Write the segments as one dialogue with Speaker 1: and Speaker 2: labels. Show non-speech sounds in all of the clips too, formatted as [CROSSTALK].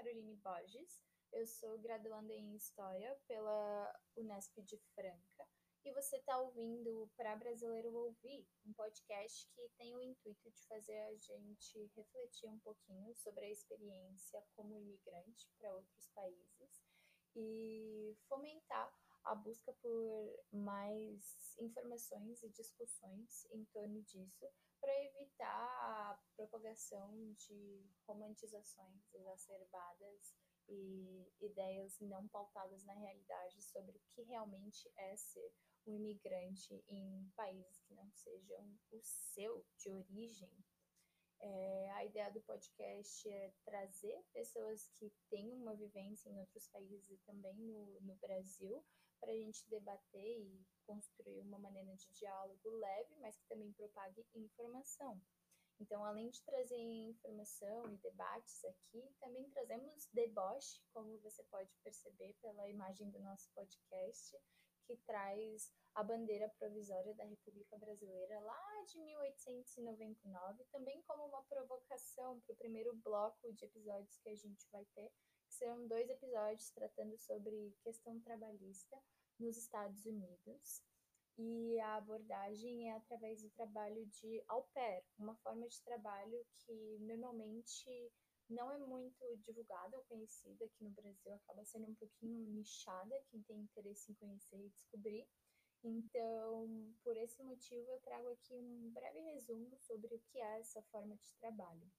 Speaker 1: Caroline Borges, eu sou graduanda em História pela Unesp de Franca. E você está ouvindo Para Brasileiro Ouvir, um podcast que tem o intuito de fazer a gente refletir um pouquinho sobre a experiência como imigrante para outros países e fomentar a busca por mais informações e discussões em torno disso para evitar a propagação de romantizações exacerbadas e ideias não pautadas na realidade sobre o que realmente é ser um imigrante em países que não sejam o seu de origem. É, a ideia do podcast é trazer pessoas que têm uma vivência em outros países e também no, no Brasil para a gente debater e construir uma maneira de diálogo leve, mas que também propague informação. Então, além de trazer informação e debates aqui, também trazemos deboche, como você pode perceber pela imagem do nosso podcast, que traz a bandeira provisória da República Brasileira lá de 1899, também como uma provocação para o primeiro bloco de episódios que a gente vai ter, serão dois episódios tratando sobre questão trabalhista nos Estados Unidos e a abordagem é através do trabalho de au pair, uma forma de trabalho que normalmente não é muito divulgada ou conhecida aqui no Brasil, acaba sendo um pouquinho nichada, quem tem interesse em conhecer e descobrir. Então, por esse motivo, eu trago aqui um breve resumo sobre o que é essa forma de trabalho.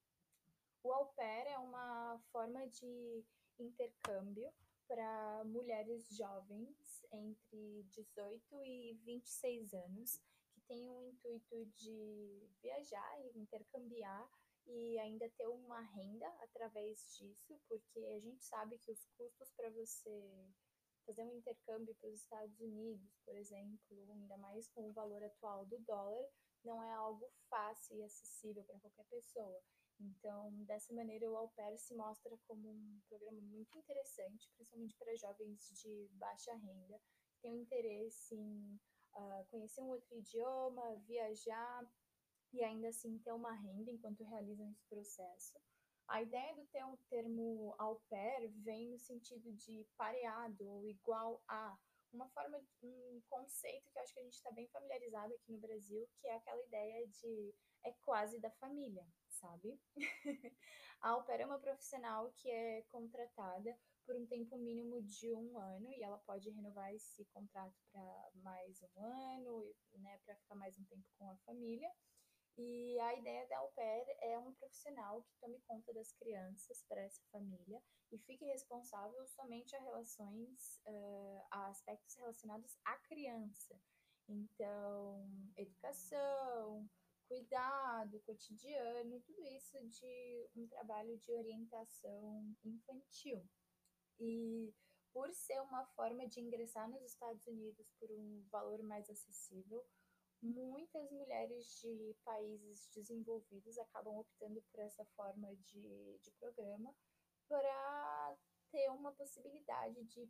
Speaker 1: O au pair é uma forma de intercâmbio para mulheres jovens entre 18 e 26 anos que têm o intuito de viajar e intercambiar e ainda ter uma renda através disso, porque a gente sabe que os custos para você fazer um intercâmbio para os Estados Unidos, por exemplo, ainda mais com o valor atual do dólar, não é algo fácil e acessível para qualquer pessoa. Então, dessa maneira, o Au Pair se mostra como um programa muito interessante, principalmente para jovens de baixa renda, que têm um interesse em uh, conhecer um outro idioma, viajar e ainda assim ter uma renda enquanto realizam esse processo. A ideia do ter um termo au pair vem no sentido de pareado ou igual a, uma forma, um conceito que eu acho que a gente está bem familiarizado aqui no Brasil, que é aquela ideia de é quase da família, sabe? [LAUGHS] a au pair é uma profissional que é contratada por um tempo mínimo de um ano e ela pode renovar esse contrato para mais um ano, né, para ficar mais um tempo com a família. E a ideia da au pair é um profissional que tome conta das crianças para essa família e fique responsável somente a relações, uh, a aspectos relacionados à criança. Então, educação, cuidado cotidiano, tudo isso de um trabalho de orientação infantil. E por ser uma forma de ingressar nos Estados Unidos por um valor mais acessível, muitas mulheres de países desenvolvidos acabam optando por essa forma de, de programa para ter uma possibilidade de,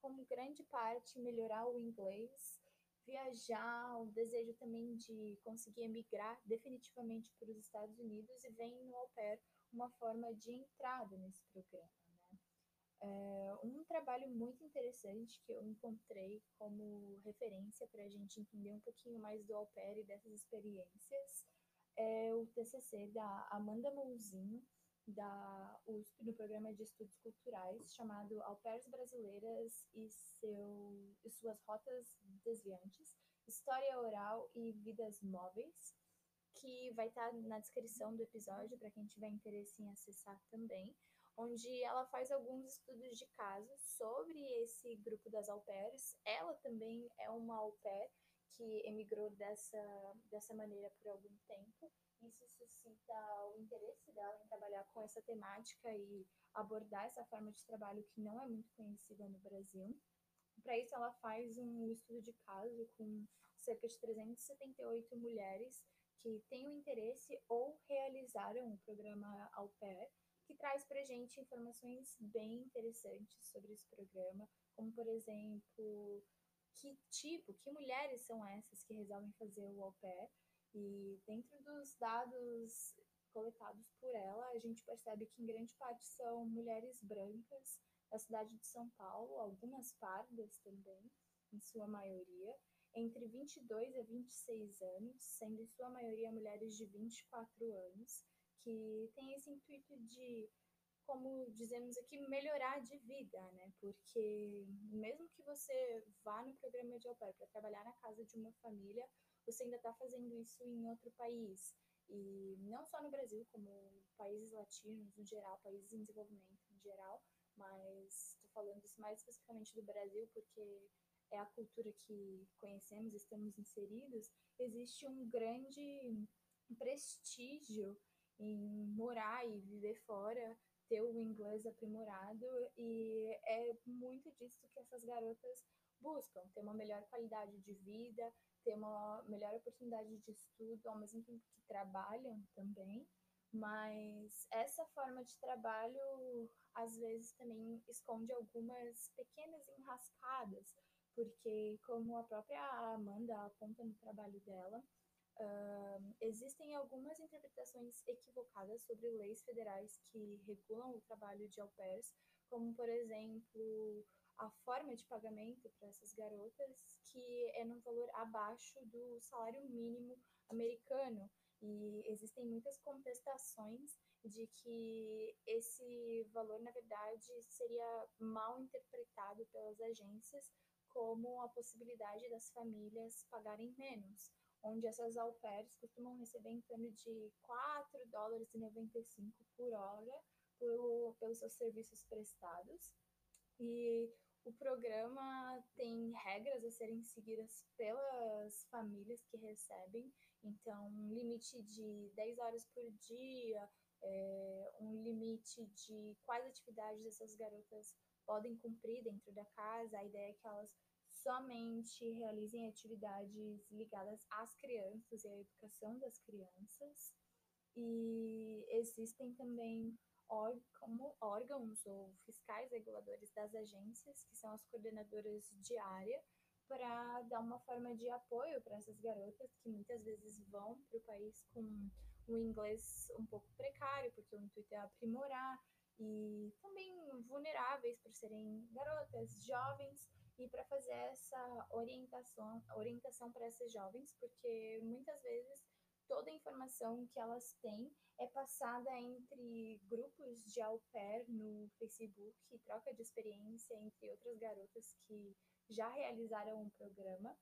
Speaker 1: como grande parte, melhorar o inglês viajar, o desejo também de conseguir emigrar definitivamente para os Estados Unidos e vem no au pair uma forma de entrada nesse programa. Né? É um trabalho muito interessante que eu encontrei como referência para a gente entender um pouquinho mais do au pair e dessas experiências é o TCC da Amanda Mouzinho, da USP no programa de estudos culturais chamado Au Pairs Brasileiras e, seu, e suas rotas desviantes, História Oral e Vidas Móveis, que vai estar na descrição do episódio para quem tiver interesse em acessar também, onde ela faz alguns estudos de caso sobre esse grupo das au pairs. Ela também é uma au pair que emigrou dessa, dessa maneira por algum tempo isso suscita o interesse dela em trabalhar com essa temática e abordar essa forma de trabalho que não é muito conhecida no Brasil. Para isso, ela faz um estudo de caso com cerca de 378 mulheres que têm o interesse ou realizaram o programa Au Pair, que traz para gente informações bem interessantes sobre esse programa, como, por exemplo, que tipo, que mulheres são essas que resolvem fazer o Au Pair, e dentro dos dados coletados por ela, a gente percebe que em grande parte são mulheres brancas da cidade de São Paulo, algumas pardas também, em sua maioria, entre 22 a 26 anos, sendo em sua maioria mulheres de 24 anos, que têm esse intuito de, como dizemos aqui, melhorar de vida, né? Porque mesmo que você vá no programa de au pair para trabalhar na casa de uma família, você ainda está fazendo isso em outro país. E não só no Brasil, como países latinos no geral, países em desenvolvimento em geral, mas estou falando isso mais especificamente do Brasil, porque é a cultura que conhecemos, estamos inseridos, existe um grande prestígio em morar e viver fora, ter o inglês aprimorado, e é muito disso que essas garotas buscam, ter uma melhor qualidade de vida, ter uma melhor oportunidade de estudo, ao mesmo tempo que trabalham também. Mas essa forma de trabalho às vezes também esconde algumas pequenas enrascadas, porque, como a própria Amanda aponta no trabalho dela, uh, existem algumas interpretações equivocadas sobre leis federais que regulam o trabalho de au pairs, como, por exemplo, a forma de pagamento para essas garotas, que é num valor abaixo do salário mínimo americano. E existem muitas contestações de que esse valor, na verdade, seria mal interpretado pelas agências como a possibilidade das famílias pagarem menos, onde essas au pairs costumam receber em torno de 4 dólares e 95 por hora por, pelos seus serviços prestados. E o programa tem regras a serem seguidas pelas famílias que recebem, então um limite de 10 horas por dia, é, um limite de quais atividades essas garotas podem cumprir dentro da casa. A ideia é que elas somente realizem atividades ligadas às crianças e à educação das crianças. E existem também como órgãos ou fiscais reguladores das agências, que são as coordenadoras de área, para dar uma forma de apoio para essas garotas que muitas vezes vão para o país com o inglês um pouco precário, porque o intuito é aprimorar, e também vulneráveis por serem garotas, jovens, e para fazer essa orientação, orientação para essas jovens, porque muitas vezes toda a informação que elas têm é passada entre grupos de au pair no Facebook, troca de experiência entre outras garotas que já realizaram um programa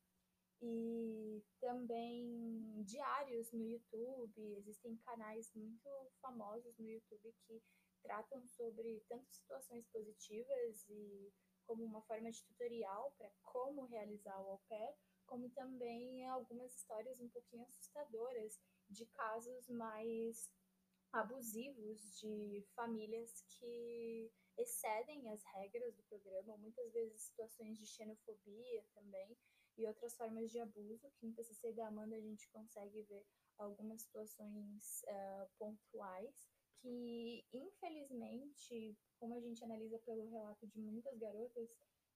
Speaker 1: e também diários no YouTube. Existem canais muito famosos no YouTube que tratam sobre tanto situações positivas e como uma forma de tutorial para como realizar o au pair, como também algumas histórias um pouquinho assustadoras de casos mais abusivos de famílias que excedem as regras do programa, muitas vezes situações de xenofobia também e outras formas de abuso, que no TCC da Amanda a gente consegue ver algumas situações uh, pontuais que, infelizmente, como a gente analisa pelo relato de muitas garotas,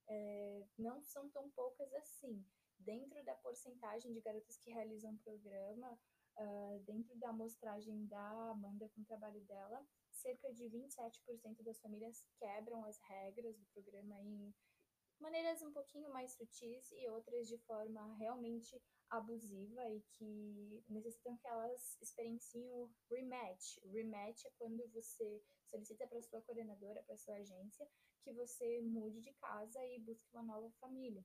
Speaker 1: é, não são tão poucas assim. Dentro da porcentagem de garotas que realizam o programa, uh, dentro da amostragem da Amanda com o trabalho dela, cerca de 27% das famílias quebram as regras do programa em maneiras um pouquinho mais sutis e outras de forma realmente abusiva e que necessitam que elas experienciem o rematch. Rematch é quando você solicita para sua coordenadora, para sua agência, que você mude de casa e busque uma nova família.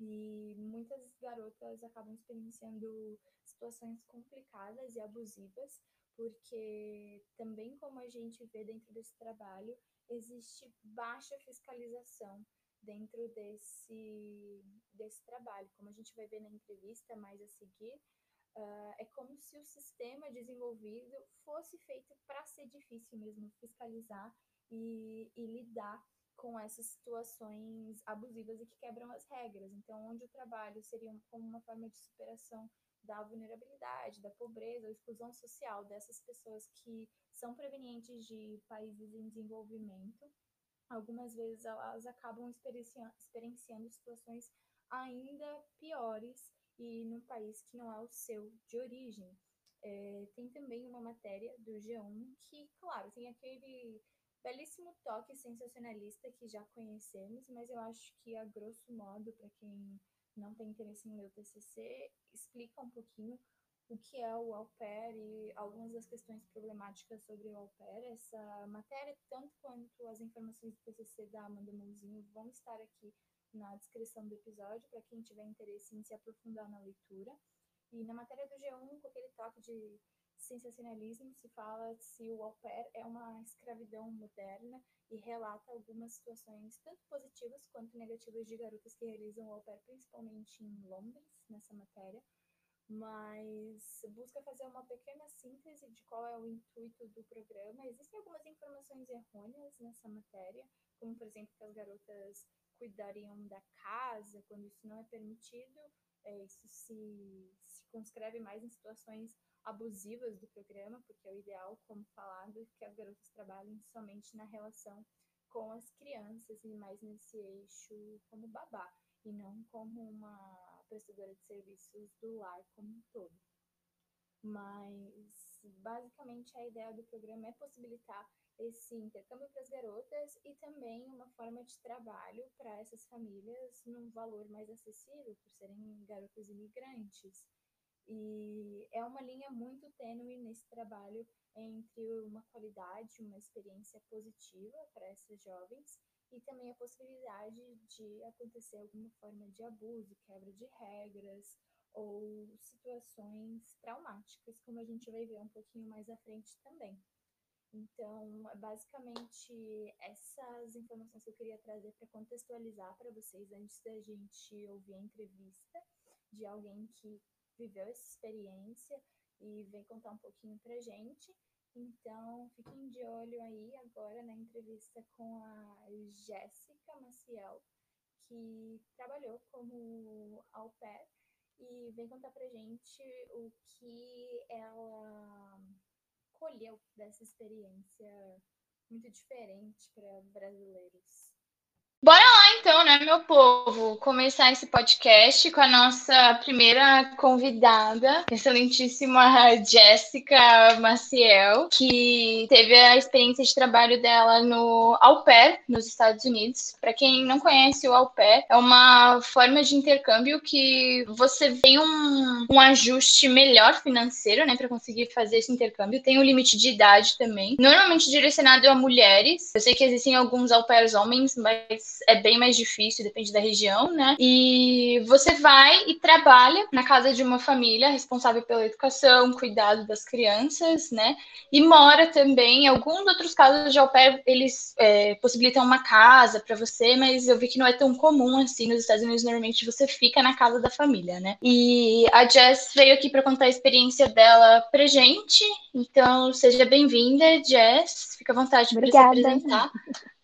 Speaker 1: E muitas garotas acabam experienciando situações complicadas e abusivas, porque também como a gente vê dentro desse trabalho, existe baixa fiscalização dentro desse, desse trabalho. Como a gente vai ver na entrevista mais a seguir, uh, é como se o sistema desenvolvido fosse feito para ser difícil mesmo fiscalizar e, e lidar com essas situações abusivas e que quebram as regras. Então, onde o trabalho seria como uma forma de superação da vulnerabilidade, da pobreza, da exclusão social dessas pessoas que são provenientes de países em desenvolvimento, algumas vezes elas acabam experienciando, experienciando situações ainda piores e num país que não é o seu de origem. É, tem também uma matéria do G1 que, claro, tem aquele belíssimo toque sensacionalista que já conhecemos, mas eu acho que, a grosso modo, para quem não tem interesse em ler o TCC, explica um pouquinho o que é o au pair e algumas das questões problemáticas sobre o au pair. Essa matéria, tanto quanto as informações do TCC da Amanda Mãozinho, vão estar aqui na descrição do episódio para quem tiver interesse em se aprofundar na leitura. E na matéria do G1, com aquele toque de sensacionalismo, se fala se o au pair é uma escravidão moderna e relata algumas situações tanto positivas quanto negativas de garotas que realizam o au pair, principalmente em Londres, nessa matéria, mas busca fazer uma pequena síntese de qual é o intuito do programa. Existem algumas informações errôneas nessa matéria, como, por exemplo, que as garotas cuidariam da casa quando isso não é permitido. É, isso se, se conscreve mais em situações abusivas do programa, porque é o ideal, como falado, que as garotas trabalhem somente na relação com as crianças e mais nesse eixo como babá, e não como uma prestadora de serviços do lar como um todo. Mas, basicamente, a ideia do programa é possibilitar esse intercâmbio para as garotas e também uma forma de trabalho para essas famílias num valor mais acessível, por serem garotas imigrantes. E é uma linha muito tênue nesse trabalho entre uma qualidade, uma experiência positiva para essas jovens e também a possibilidade de acontecer alguma forma de abuso, quebra de regras ou situações traumáticas, como a gente vai ver um pouquinho mais à frente também. Então, basicamente, essas informações que eu queria trazer para contextualizar para vocês antes da gente ouvir a entrevista de alguém que viveu essa experiência e vem contar um pouquinho para gente. Então, fiquem de olho aí agora na entrevista com a Jéssica Maciel, que trabalhou como au pair e vem contar pra gente o que ela colheu dessa experiência muito diferente para brasileiros.
Speaker 2: Então, né, meu povo, começar esse podcast com a nossa primeira convidada, excelentíssima Jéssica Maciel, que teve a experiência de trabalho dela no Au Pair, nos Estados Unidos. Para quem não conhece, o Au Pair é uma forma de intercâmbio que você tem um, um ajuste melhor financeiro, né, para conseguir fazer esse intercâmbio. Tem um limite de idade também, normalmente direcionado a mulheres. Eu sei que existem alguns Au Pairs homens, mas é bem mais difícil, depende da região, né? E você vai e trabalha na casa de uma família responsável pela educação, cuidado das crianças, né? E mora também. Em alguns outros casos de au pair, eles é, possibilitam uma casa para você, mas eu vi que não é tão comum assim. Nos Estados Unidos, normalmente você fica na casa da família, né? E a Jess veio aqui para contar a experiência dela pra gente. Então, seja bem-vinda, Jess. Fica à vontade para se apresentar.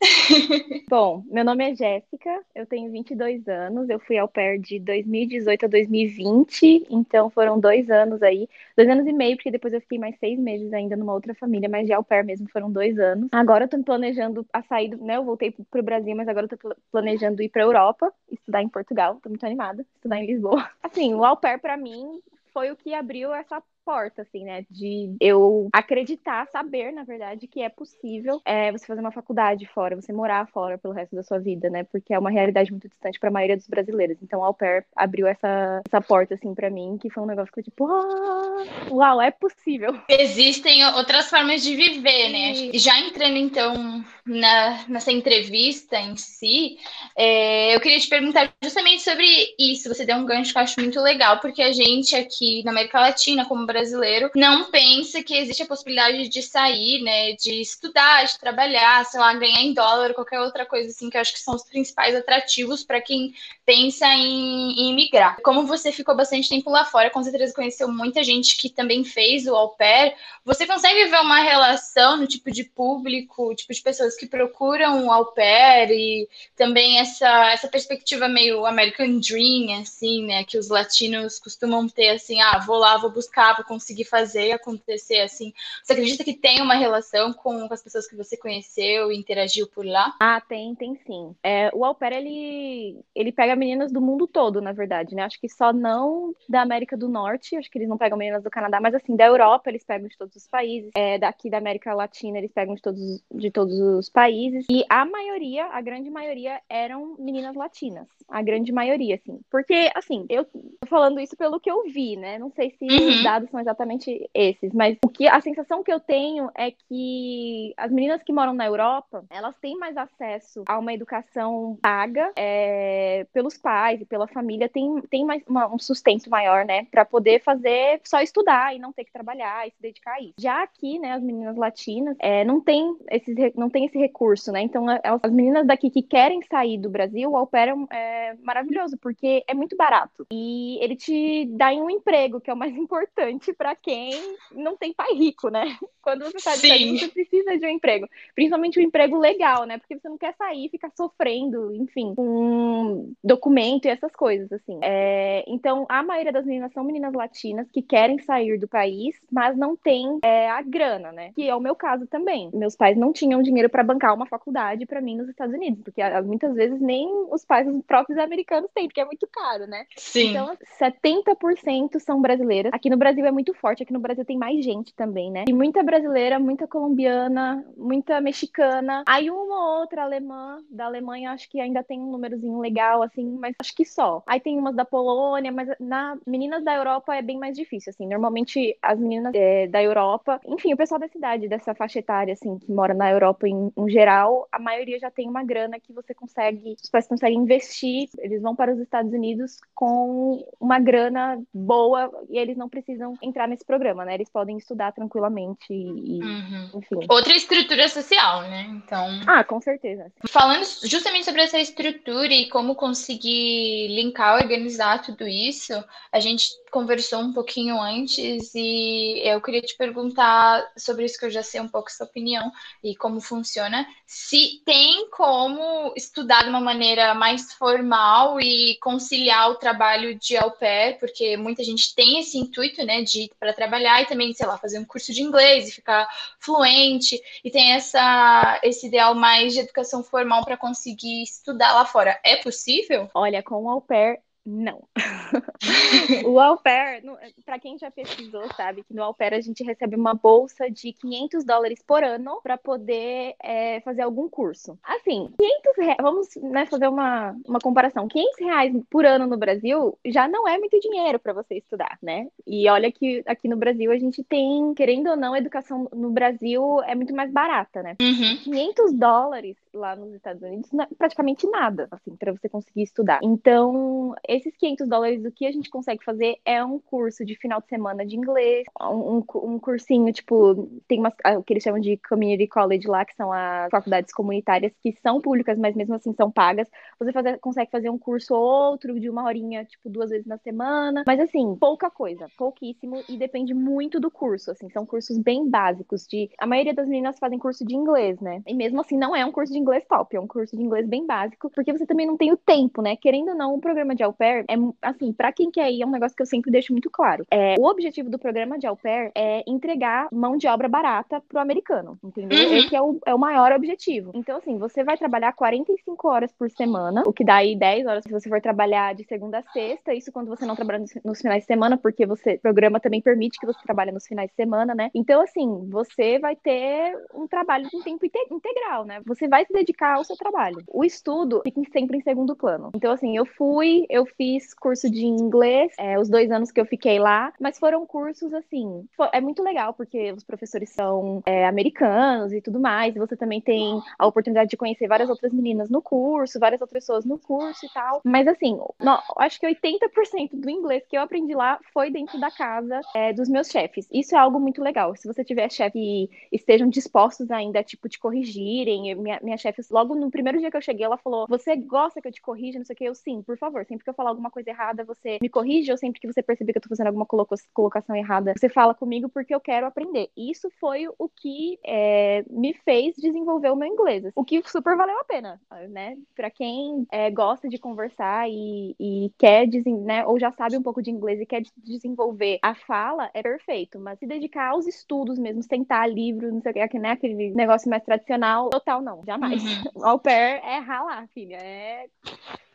Speaker 2: [LAUGHS]
Speaker 3: Bom, meu nome é Jéssica, eu tenho 22 anos, eu fui ao pair de 2018 a 2020, então foram dois anos aí, dois anos e meio, porque depois eu fiquei mais seis meses ainda numa outra família, mas de au pair mesmo foram dois anos. Agora eu tô planejando a sair, né, eu voltei pro Brasil, mas agora eu tô planejando ir pra Europa, estudar em Portugal, tô muito animada, estudar em Lisboa. [LAUGHS] Assim, o au pair pra mim foi o que abriu essa porta, assim, né? De eu acreditar, saber, na verdade, que é possível é, você fazer uma faculdade fora, você morar fora pelo resto da sua vida, né? Porque é uma realidade muito distante para a maioria dos brasileiros. Então, au pair abriu essa, essa porta, assim, para mim, que foi um negócio que eu, tipo, ah, uau, é possível.
Speaker 2: Existem outras formas de viver, né? E já entrando, então, na, nessa entrevista em si, é, eu queria te perguntar justamente sobre isso. Você deu um gancho que eu acho muito legal, porque a gente aqui na América Latina, como brasileiro não pensa que existe a possibilidade de sair, né, de estudar, de trabalhar, sei lá, ganhar em dólar, qualquer outra coisa assim, que eu acho que são os principais atrativos para quem pensa em, em migrar. Como você ficou bastante tempo lá fora, com certeza conheceu muita gente que também fez o au pair, você consegue ver uma relação no tipo de público, tipo de pessoas que procuram o au pair e também essa, essa perspectiva meio American Dream, assim, né, que os latinos costumam ter, assim, ah, vou lá, vou buscar, vou conseguir fazer acontecer assim? Você acredita que tem uma relação com, as pessoas que você conheceu e interagiu por lá?
Speaker 3: Ah, tem, tem sim. É, o Au Pair, ele, ele pega meninas do mundo todo, na verdade, né? Acho que só não da América do Norte, acho que eles não pegam meninas do Canadá, mas assim, da Europa eles pegam de todos os países, é, daqui da América Latina eles pegam de todos, de todos os países, e a maioria, a grande maioria, eram meninas latinas. A grande maioria, assim. Porque, assim, eu tô falando isso pelo que eu vi, né? Não sei se uhum. os dados são exatamente esses, mas o que a sensação que eu tenho é que as meninas que moram na Europa, elas têm mais acesso a uma educação paga é, pelos pais e pela família, tem, tem mais uma, um sustento maior, né? Para poder fazer só estudar e não ter que trabalhar e se dedicar a isso. Já aqui, né, as meninas latinas é, não tem esses, não tem esse recurso, né? Então, as meninas daqui que querem sair do Brasil, o é, é maravilhoso, porque é muito barato. E ele te dá um emprego, que é o mais [LAUGHS] importante para quem não tem pai rico, né? Quando você sai do Brasil, você precisa de um emprego. Principalmente um emprego legal, né? Porque você não quer sair e ficar sofrendo, enfim, com documento e essas coisas, assim. É, então, a maioria das meninas são meninas latinas que querem sair do país, mas não tem é, a grana, né? Que é o meu caso também. Meus pais não tinham dinheiro para bancar uma faculdade para mim nos Estados Unidos, porque ah, muitas vezes nem os pais, os próprios americanos têm, porque é muito caro, né?
Speaker 2: Sim.
Speaker 3: Então, 70% são brasileiras. Aqui no Brasil é muito forte, aqui no Brasil tem mais gente também, né? E muita brasileira, muita colombiana, muita mexicana. Aí uma ou outra alemã, da Alemanha acho que ainda tem um númerozinho legal, assim, mas acho que só. Aí tem umas da Polônia, mas na meninas da Europa é bem mais difícil, assim. Normalmente as meninas é, da Europa, enfim, o pessoal da cidade, dessa faixa etária, assim, que mora na Europa em, em geral, a maioria já tem uma grana que você consegue, os pais conseguem investir, eles vão para os Estados Unidos com uma grana boa e eles não precisam entrar nesse programa, né? Eles podem estudar tranquilamente e, uhum. enfim.
Speaker 2: Outra estrutura social, né? Então.
Speaker 3: Ah, com certeza.
Speaker 2: Falando justamente sobre essa estrutura e como conseguir linkar, organizar tudo isso, a gente conversou um pouquinho antes e eu queria te perguntar sobre isso que eu já sei um pouco sua opinião e como funciona. Se tem como estudar de uma maneira mais formal e conciliar o trabalho de au pair, porque muita gente tem esse intuito, né, de ir para trabalhar e também, sei lá, fazer um curso de inglês ficar fluente e tem essa esse ideal mais de educação formal para conseguir estudar lá fora. É possível?
Speaker 3: Olha, com o au pair não. [LAUGHS] o au pair, para quem já pesquisou, sabe que no au pair a gente recebe uma bolsa de 500 dólares por ano para poder é, fazer algum curso. Assim, 500 reais, vamos né, fazer uma, uma comparação. 500 reais por ano no Brasil já não é muito dinheiro para você estudar, né? E olha que aqui no Brasil a gente tem, querendo ou não, a educação no Brasil é muito mais barata, né?
Speaker 2: Uhum.
Speaker 3: 500 dólares lá nos Estados Unidos praticamente nada, assim, para você conseguir estudar. Então, esses 500 dólares, o que a gente consegue fazer é um curso de final de semana de inglês, um, um cursinho, tipo, tem umas, o que eles chamam de community college lá, que são as faculdades comunitárias, que são públicas, mas mesmo assim são pagas. Você fazer, consegue fazer um curso ou outro de uma horinha, tipo, duas vezes na semana. Mas assim, pouca coisa, pouquíssimo, e depende muito do curso, assim, são cursos bem básicos. De A maioria das meninas fazem curso de inglês, né? E mesmo assim, não é um curso de inglês top, é um curso de inglês bem básico, porque você também não tem o tempo, né? Querendo ou não, o programa de au pair é, assim, para quem quer ir, é um negócio que eu sempre deixo muito claro. É, o objetivo do programa de au pair é entregar mão de obra barata pro americano, entendeu? Uhum. Esse é o, é o maior objetivo. Então, assim, você vai trabalhar 45 horas por semana, o que dá aí 10 horas se você for trabalhar de segunda a sexta, isso quando você não trabalha nos, nos finais de semana, porque você, o programa também permite que você trabalhe nos finais de semana, né? Então, assim, você vai ter um trabalho com tempo integral, né? Você vai se dedicar ao seu trabalho. O estudo fica sempre em segundo plano. Então, assim, eu fui, eu fiz curso de inglês, é, os dois anos que eu fiquei lá, mas foram cursos, assim, é muito legal, porque os professores são é, americanos e tudo mais, e você também tem a oportunidade de conhecer várias outras meninas no curso, várias outras pessoas no curso e tal. Mas, assim, no, acho que 80% do inglês que eu aprendi lá foi dentro da casa é, dos meus chefes. Isso é algo muito legal. Se você tiver chefe que estejam dispostos ainda, tipo, te corrigirem, minha, minha chefe, logo no primeiro dia que eu cheguei, ela falou: Você gosta que eu te corrija? Não sei o que. Eu, sim, por favor. Sempre que eu falar alguma coisa errada, você me corrige, ou sempre que você perceber que eu tô fazendo alguma colocação errada, você fala comigo porque eu quero aprender. Isso foi o que é, me fez desenvolver o meu inglês. O que super valeu a pena, né? Pra quem é, gosta de conversar e, e quer, né, ou já sabe um pouco de inglês e quer desenvolver a fala, é perfeito. Mas se dedicar aos estudos mesmo, sentar livro, não sei o que, né? Aquele negócio mais tradicional, total não, jamais. Uhum. [LAUGHS] Au pair é ralar, filha. É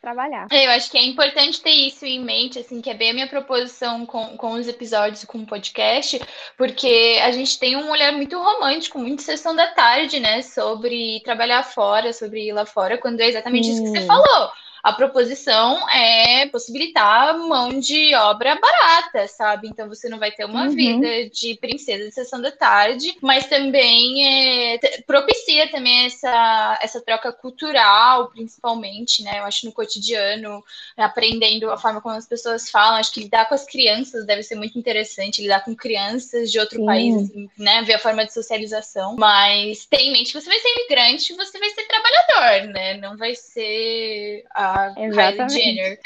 Speaker 3: trabalhar.
Speaker 2: É, eu acho que é importante ter isso em mente, assim, que é bem a minha proposição com, com os episódios com o podcast, porque a gente tem um olhar muito romântico, muito sessão da tarde, né, sobre trabalhar fora, sobre ir lá fora, quando é exatamente Sim. isso que você falou a proposição é possibilitar mão de obra barata, sabe? Então você não vai ter uma uhum. vida de princesa de sessão da tarde, mas também é, propicia também essa, essa troca cultural, principalmente, né? Eu acho no cotidiano, aprendendo a forma como as pessoas falam, acho que lidar com as crianças deve ser muito interessante, lidar com crianças de outro Sim. país, assim, né? Ver a forma de socialização. Mas tem em mente que você vai ser imigrante, você vai ser trabalhador, né? Não vai ser a Kylie Jenner.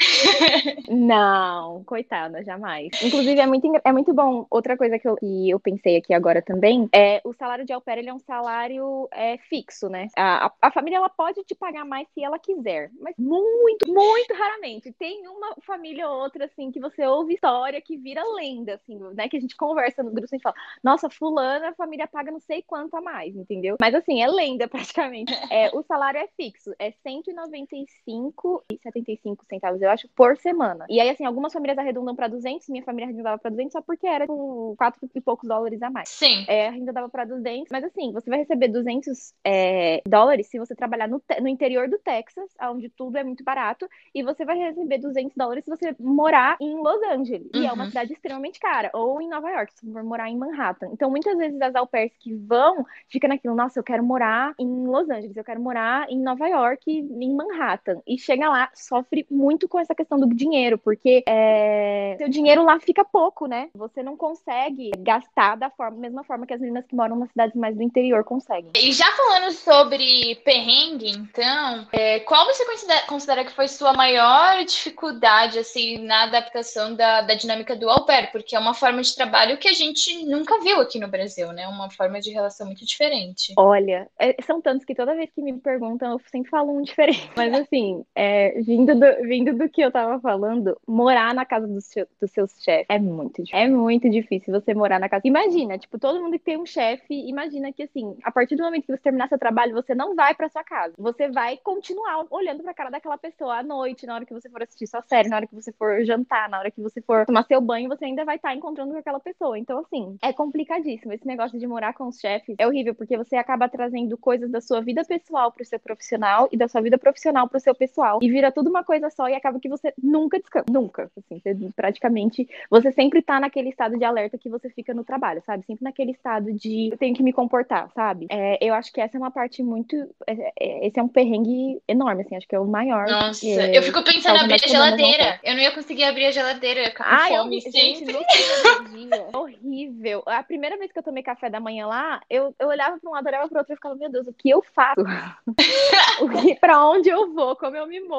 Speaker 3: Não, coitada, jamais. Inclusive, é muito, é muito bom. Outra coisa que eu, que eu pensei aqui agora também é o salário de au pair, ele é um salário é, fixo, né? A, a, a, família, ela pode te pagar mais se ela quiser, mas muito, muito raramente. Tem uma família ou outra, assim, que você ouve história que vira lenda, assim, né? Que a gente conversa no grupo, e fala, nossa, fulana, a família paga não sei quanto a mais, entendeu? Mas, assim, é lenda [LAUGHS] praticamente. É, o salário é fixo, é 195 e 75 centavos, eu acho, por semana. E aí, assim, algumas famílias arredondam para 200, minha família arredondava para 200 só porque era com 4 e poucos dólares a mais.
Speaker 2: Sim.
Speaker 3: É, arredondava para 200, mas assim, você vai receber 200 é, dólares se você trabalhar no, no interior do Texas, onde tudo é muito barato, e você vai receber 200 dólares se você morar em Los Angeles, uhum. e é uma uhum. cidade extremamente cara, ou em Nova York, se você for morar em Manhattan. Então, muitas vezes as au pairs que vão, fica naquilo, nossa, eu quero morar em Los Angeles, eu quero morar em Nova York, em Manhattan. E chega lá, sofre muito com essa questão do dinheiro, porque é, seu dinheiro lá fica pouco, né? Você não consegue gastar da forma, mesma forma que as meninas que moram nas cidades mais do interior conseguem.
Speaker 2: E já falando sobre perrengue, então, é, qual você considera, considera, que foi sua maior dificuldade, assim, na adaptação da, da dinâmica do au pair? Porque é uma forma de trabalho que a gente nunca viu aqui no Brasil, né? Uma forma de relação muito diferente.
Speaker 3: Olha, é, são tantos que toda vez que me perguntam, eu sempre falo um [LAUGHS] diferente. Mas, assim, é, é, vindo, do, vindo do que eu tava falando, morar na casa dos, seus chefes é muito difícil. É muito difícil você morar na casa. Imagina, tipo, todo mundo que tem um chefe, imagina que assim, a partir do momento que você terminar seu trabalho, você não vai para sua casa. Você vai continuar olhando pra cara daquela pessoa à noite, na hora que você for assistir sua série, na hora que você for jantar, na hora que você for tomar seu banho, você ainda vai estar tá encontrando com aquela pessoa. Então, assim, é complicadíssimo. Esse negócio de morar com os chefes é horrível, porque você acaba trazendo coisas da sua vida pessoal pro seu profissional e da sua vida profissional pro seu pessoal e vira tudo uma coisa só e acaba que você nunca descansa, nunca, assim, você, praticamente, você sempre tá naquele estado de alerta que você fica no trabalho, sabe? Sempre naquele estado de eu tenho que me comportar, sabe? É, eu acho que essa é uma parte muito, é, é, esse é um perrengue enorme, assim, acho que é o maior.
Speaker 2: Nossa, eu fico pensando em abrir a geladeira, eu não ia conseguir abrir a geladeira com Ai, fome eu, sempre.
Speaker 3: Gente, [LAUGHS] horrível. A primeira vez que eu tomei café da manhã lá, eu, eu olhava pra um lado, olhava pro outro e ficava, meu Deus, o que eu faço? [LAUGHS] o que, pra onde eu vou? Como eu me movo?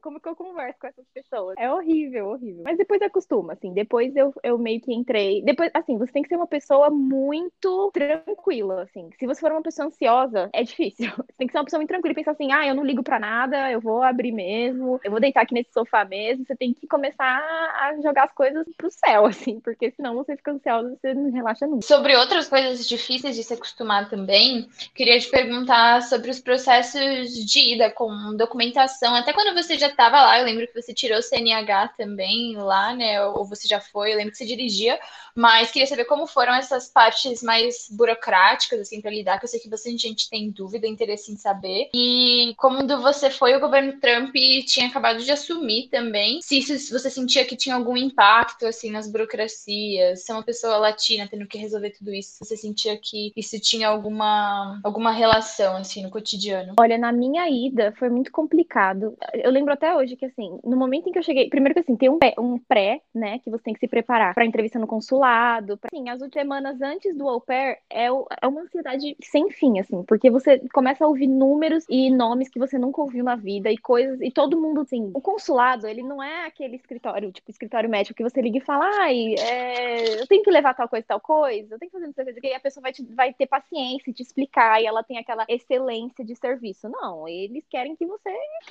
Speaker 3: Como que eu converso com essas pessoas? É horrível, horrível. Mas depois acostuma, assim. Depois eu, eu meio que entrei. Depois, assim, você tem que ser uma pessoa muito tranquila, assim. Se você for uma pessoa ansiosa, é difícil. [LAUGHS] Você tem que ser uma pessoa muito tranquila e pensar assim: ah, eu não ligo pra nada, eu vou abrir mesmo, eu vou deitar aqui nesse sofá mesmo. Você tem que começar a jogar as coisas pro céu, [LAUGHS] assim, porque senão você fica ansiosa e você não relaxa nunca.
Speaker 2: Sobre outras coisas difíceis de se acostumar também, queria te perguntar sobre os processos de ida com documentação. Até quando você já estava lá, eu lembro que você tirou o CNH também lá, né? Ou você já foi, eu lembro que você dirigia, mas queria saber como foram essas partes mais burocráticas, assim, para lidar, que eu sei que bastante gente tem dúvida, interesse em saber. E como você foi, o governo Trump tinha acabado de assumir também, se, você sentia que tinha algum impacto, assim, nas burocracias, ser uma pessoa latina tendo que resolver tudo isso, você sentia que isso tinha alguma, alguma relação, assim, no cotidiano?
Speaker 3: Olha, na minha ida foi muito complicado. Eu lembro até hoje que, assim, no momento em que eu cheguei, primeiro que assim, tem um, um pré, né, que você tem que se preparar pra entrevista no consulado. Pra, assim, as semanas antes do au pair é, é uma ansiedade sem fim, assim, porque você começa a ouvir números e nomes que você nunca ouviu na vida e coisas, e todo mundo, assim, o consulado, ele não é aquele escritório, tipo, escritório médico que você liga e fala, ai, é, eu tenho que levar tal coisa, tal coisa, eu tenho que fazer não sei o que, e a pessoa vai, te, vai ter paciência te explicar, e ela tem aquela excelência de serviço. Não, eles querem que você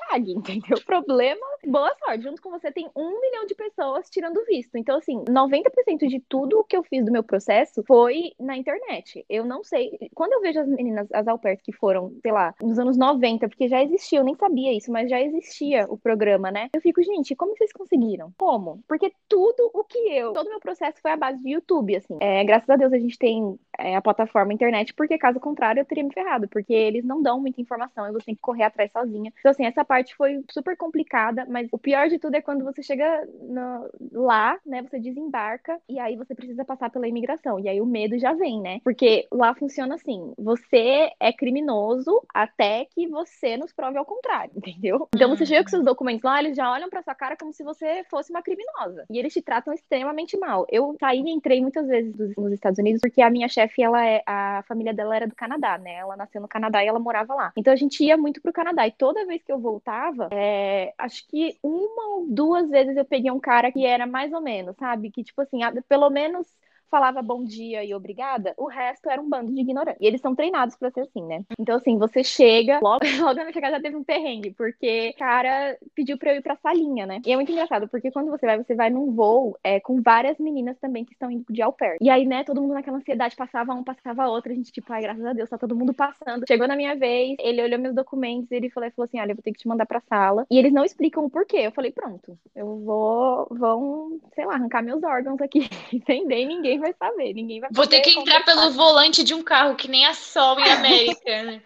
Speaker 3: cague, entendeu? O [LAUGHS] problema, boa sorte, junto com você tem um milhão de pessoas tirando visto. Então, assim, 90% de tudo que eu fiz do meu processo foi na internet. Eu não sei, quando eu vejo as meninas, as pairs que foram, sei lá, nos anos 90, porque já existia, eu nem sabia isso, mas já existia o programa, né? Eu fico, gente, como vocês conseguiram? Como? Porque tudo o que eu, todo o meu processo foi a base de YouTube, assim. É, graças a Deus a gente tem é, a plataforma internet, porque caso contrário eu teria me ferrado, porque eles não dão muita informação e você tem que correr atrás sozinha. Então, assim, essa parte foi super complicada, mas o pior de tudo é quando você chega no, lá, né, você desembarca e aí você precisa passar pela imigração. E aí o medo já vem, né? Porque lá funciona assim: você é criminoso até que você nos prove ao contrário, [LAUGHS] entendeu? Então você chega com seus documentos lá, eles já olham pra sua cara como se você fosse uma criminosa. E eles te tratam extremamente mal. Eu saí e entrei muitas vezes nos Estados Unidos porque a minha chefe, ela é, a família dela era do Canadá, né? Ela nasceu no Canadá e ela morava lá. Então a gente ia muito pro Canadá. E toda vez que eu voltava, é, acho que uma ou duas vezes eu peguei um cara que era mais ou menos, sabe? Que, tipo assim, pelo menos falava bom dia e obrigada, o resto era um bando de ignorantes. E eles são treinados para ser assim, né? Então, assim, você chega, logo, [LAUGHS] logo na minha chegada já teve um perrengue, porque o cara pediu pra eu ir pra salinha, né? E é muito engraçado, porque quando você vai, você vai num voo é, com várias meninas também que estão indo de au pair. E aí, né, todo mundo naquela ansiedade, passava um, passava outro, a gente, tipo, ai, graças a Deus, tá todo mundo passando. Chegou na minha vez, ele olhou meus documentos, ele falou, falou assim, olha, eu vou ter que te mandar pra sala. E eles não explicam o porquê. Eu falei, pronto, eu vou, vão, sei lá, arrancar meus órgãos aqui, [LAUGHS] entender, ninguém ninguém vai saber, ninguém vai
Speaker 2: Vou ter que entrar pelo volante de um carro, que nem a Sol em América, né?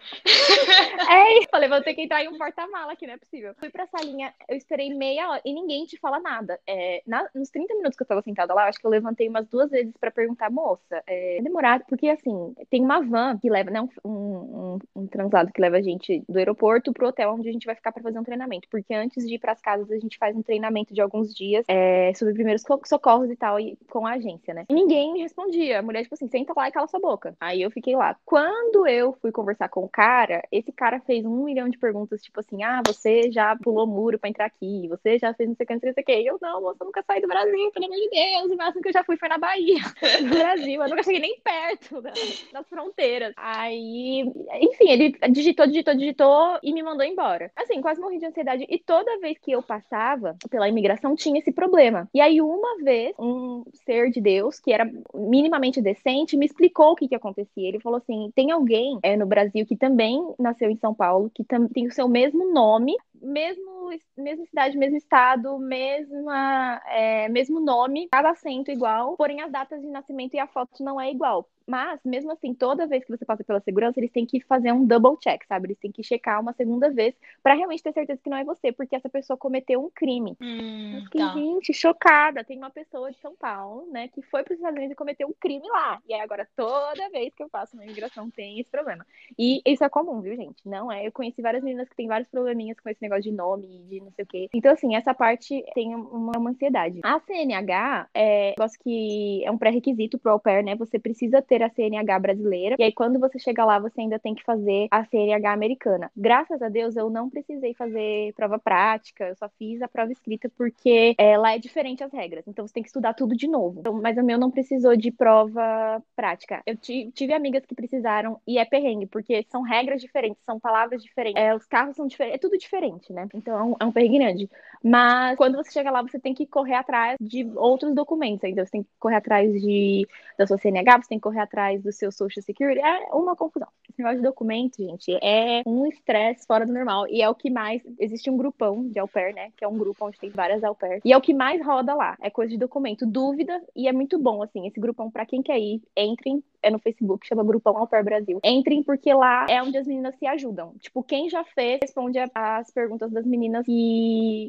Speaker 3: é isso, falei, vou ter que entrar em um porta-mala aqui, não é possível. Fui pra salinha, eu esperei meia hora e ninguém te fala nada. É, na, nos 30 minutos que eu tava sentada lá, acho que eu levantei umas duas vezes pra perguntar, moça, é, é demorado, porque assim, tem uma van que leva, né, um, um, um, translado que leva a gente do aeroporto pro hotel onde a gente vai ficar pra fazer um treinamento, porque antes de ir pras casas a gente faz um treinamento de alguns dias é, sobre primeiros socorros e tal, e, com a agência, né? E ninguém ninguém respondia. A mulher, tipo assim, senta lá e cala sua boca. Aí eu fiquei lá. Quando eu fui conversar com o cara, esse cara fez um milhão de perguntas, tipo assim, ah, você já pulou muro pra entrar aqui, você já fez não sei o que, não sei o que. Eu, não, moça, eu nunca saí do Brasil, pelo amor de Deus. O máximo que eu já fui foi na Bahia, [LAUGHS] no Brasil. Eu nunca cheguei nem perto das fronteiras. Aí, enfim, ele digitou, digitou, digitou e me mandou embora. Assim, quase morri de ansiedade. E toda vez que eu passava pela imigração, tinha esse problema. E aí, uma vez, um ser de Deus, que era minimamente decente, me explicou o que, que acontecia. Ele falou assim: tem alguém é, no Brasil que também nasceu em São Paulo, que tem o seu mesmo nome, mesmo, mesma cidade, mesmo estado, mesma, é, mesmo nome, cada acento igual, porém as datas de nascimento e a foto não é igual. Mas, mesmo assim, toda vez que você passa pela segurança, eles têm que fazer um double check, sabe? Eles têm que checar uma segunda vez para realmente ter certeza que não é você, porque essa pessoa cometeu um crime.
Speaker 2: Hum,
Speaker 3: Eu fiquei,
Speaker 2: tá.
Speaker 3: gente, chocada. Tem uma pessoa de São Paulo, né, que foi para os Estados Unidos e cometeu um crime lá. E aí agora, toda vez que eu passo na imigração, tem esse problema. E isso é comum, viu, gente? Não é. Eu conheci várias meninas que têm vários probleminhas com esse negócio de nome e de não sei o quê. Então, assim, essa parte tem uma, uma ansiedade. A CNH é um negócio que é um pré-requisito pro au pair, né? Você precisa ter a CNH brasileira. E aí, quando você chega lá, você ainda tem que fazer a CNH americana. Graças a Deus, eu não precisei fazer prova prática, eu só fiz a prova escrita porque é, lá é diferente as regras. Então, você tem que estudar tudo de novo. Então, mas o meu não precisou de prova prática. Eu tive amigas que precisaram e é perrengue, porque são regras diferentes, são palavras diferentes, é, os carros são diferentes, é tudo diferente, né? Então, é um, é um perrengue grande. Mas quando você chega lá, você tem que correr atrás de outros documentos. Então, você tem que correr atrás de, da sua CNH, você tem que correr atrás do seu Social Security. É uma confusão. Esse negócio de documento, gente, é um estresse fora do normal. E é o que mais. Existe um grupão de au pair, né? Que é um grupo onde tem várias au. E é o que mais roda lá. É coisa de documento, dúvida. E é muito bom, assim, esse grupão, pra quem quer ir, entrem é no Facebook, chama Grupão Au Pair Brasil. Entrem porque lá é onde as meninas se ajudam. Tipo, quem já fez, responde as perguntas das meninas que,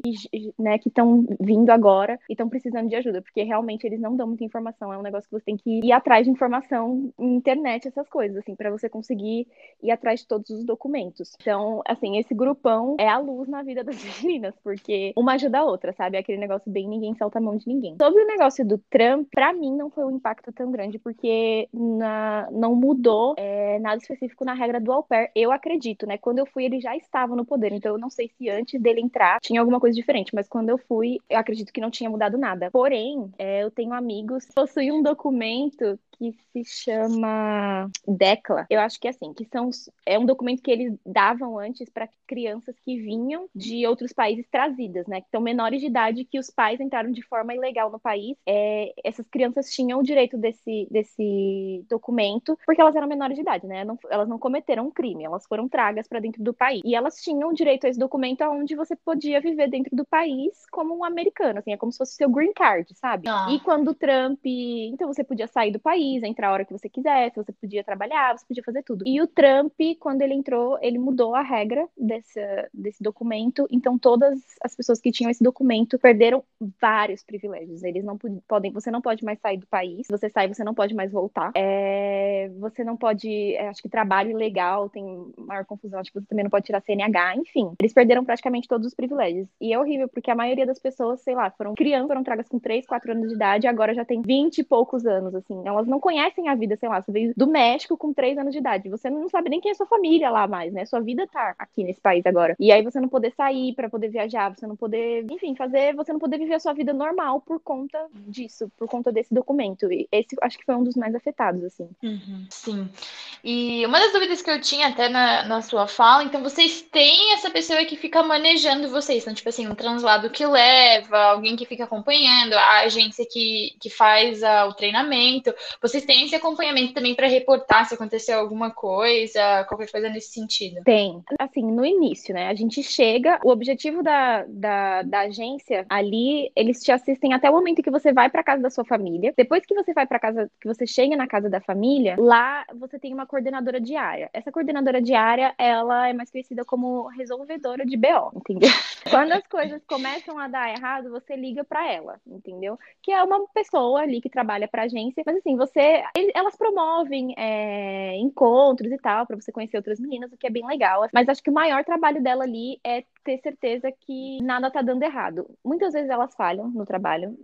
Speaker 3: né, que estão vindo agora e estão precisando de ajuda, porque realmente eles não dão muita informação. É um negócio que você tem que ir atrás de informação internet, essas coisas, assim, para você conseguir ir atrás de todos os documentos. Então, assim, esse grupão é a luz na vida [LAUGHS] das meninas, porque uma ajuda a outra, sabe? É aquele negócio bem ninguém salta a mão de ninguém. Sobre o negócio do Trump, para mim não foi um impacto tão grande, porque na, não mudou é, nada específico na regra do au pair, eu acredito, né? Quando eu fui, ele já estava no poder, então eu não sei se antes dele entrar tinha alguma coisa diferente, mas quando eu fui, eu acredito que não tinha mudado nada. Porém, é, eu tenho amigos que possuem um documento que se chama DECLA. Eu acho que é assim, que são é um documento que eles davam antes para crianças que vinham de outros países trazidas, né? São menores de idade que os pais entraram de forma ilegal no país. É, essas crianças tinham o direito desse, desse documento porque elas eram menores de idade, né? Não, elas não cometeram um crime, elas foram tragas para dentro do país. E elas tinham direito a esse documento onde você podia viver dentro do país como um americano, assim, é como se fosse seu green card, sabe? Ah. E quando o Trump, então você podia sair do país país, entrar a hora que você quisesse, você podia trabalhar, você podia fazer tudo. E o Trump, quando ele entrou, ele mudou a regra desse, desse documento, então todas as pessoas que tinham esse documento perderam vários privilégios. Eles não podem, você não pode mais sair do país, se você sai, você não pode mais voltar. É, você não pode, é, acho que trabalho ilegal tem maior confusão, acho que você também não pode tirar CNH, enfim. Eles perderam praticamente todos os privilégios. E é horrível, porque a maioria das pessoas, sei lá, foram crianças, foram tragas com 3, 4 anos de idade, agora já tem 20 e poucos anos, assim. Elas não conhecem a vida, sei lá, você veio do México com três anos de idade, você não sabe nem quem é sua família lá mais, né? Sua vida tá aqui nesse país agora. E aí você não poder sair para poder viajar, você não poder, enfim, fazer, você não poder viver a sua vida normal por conta disso, por conta desse documento. E esse acho que foi um dos mais afetados, assim.
Speaker 2: Uhum, sim. E uma das dúvidas que eu tinha até na, na sua fala, então vocês têm essa pessoa que fica manejando vocês, então, tipo assim, um translado que leva, alguém que fica acompanhando, a agência que, que faz uh, o treinamento. Vocês têm esse acompanhamento também para reportar se aconteceu alguma coisa, qualquer coisa nesse sentido?
Speaker 3: Tem. Assim, no início, né? A gente chega, o objetivo da, da, da agência ali, eles te assistem até o momento que você vai para casa da sua família. Depois que você vai para casa, que você chega na casa da família, lá você tem uma coordenadora diária. Essa coordenadora diária, ela é mais conhecida como resolvedora de BO, entendeu? [LAUGHS] Quando as coisas começam a dar errado, você liga para ela, entendeu? Que é uma pessoa ali que trabalha para agência, mas assim, você elas promovem é, encontros e tal, para você conhecer outras meninas, o que é bem legal. Mas acho que o maior trabalho dela ali é ter certeza que nada tá dando errado. Muitas vezes elas falham no trabalho,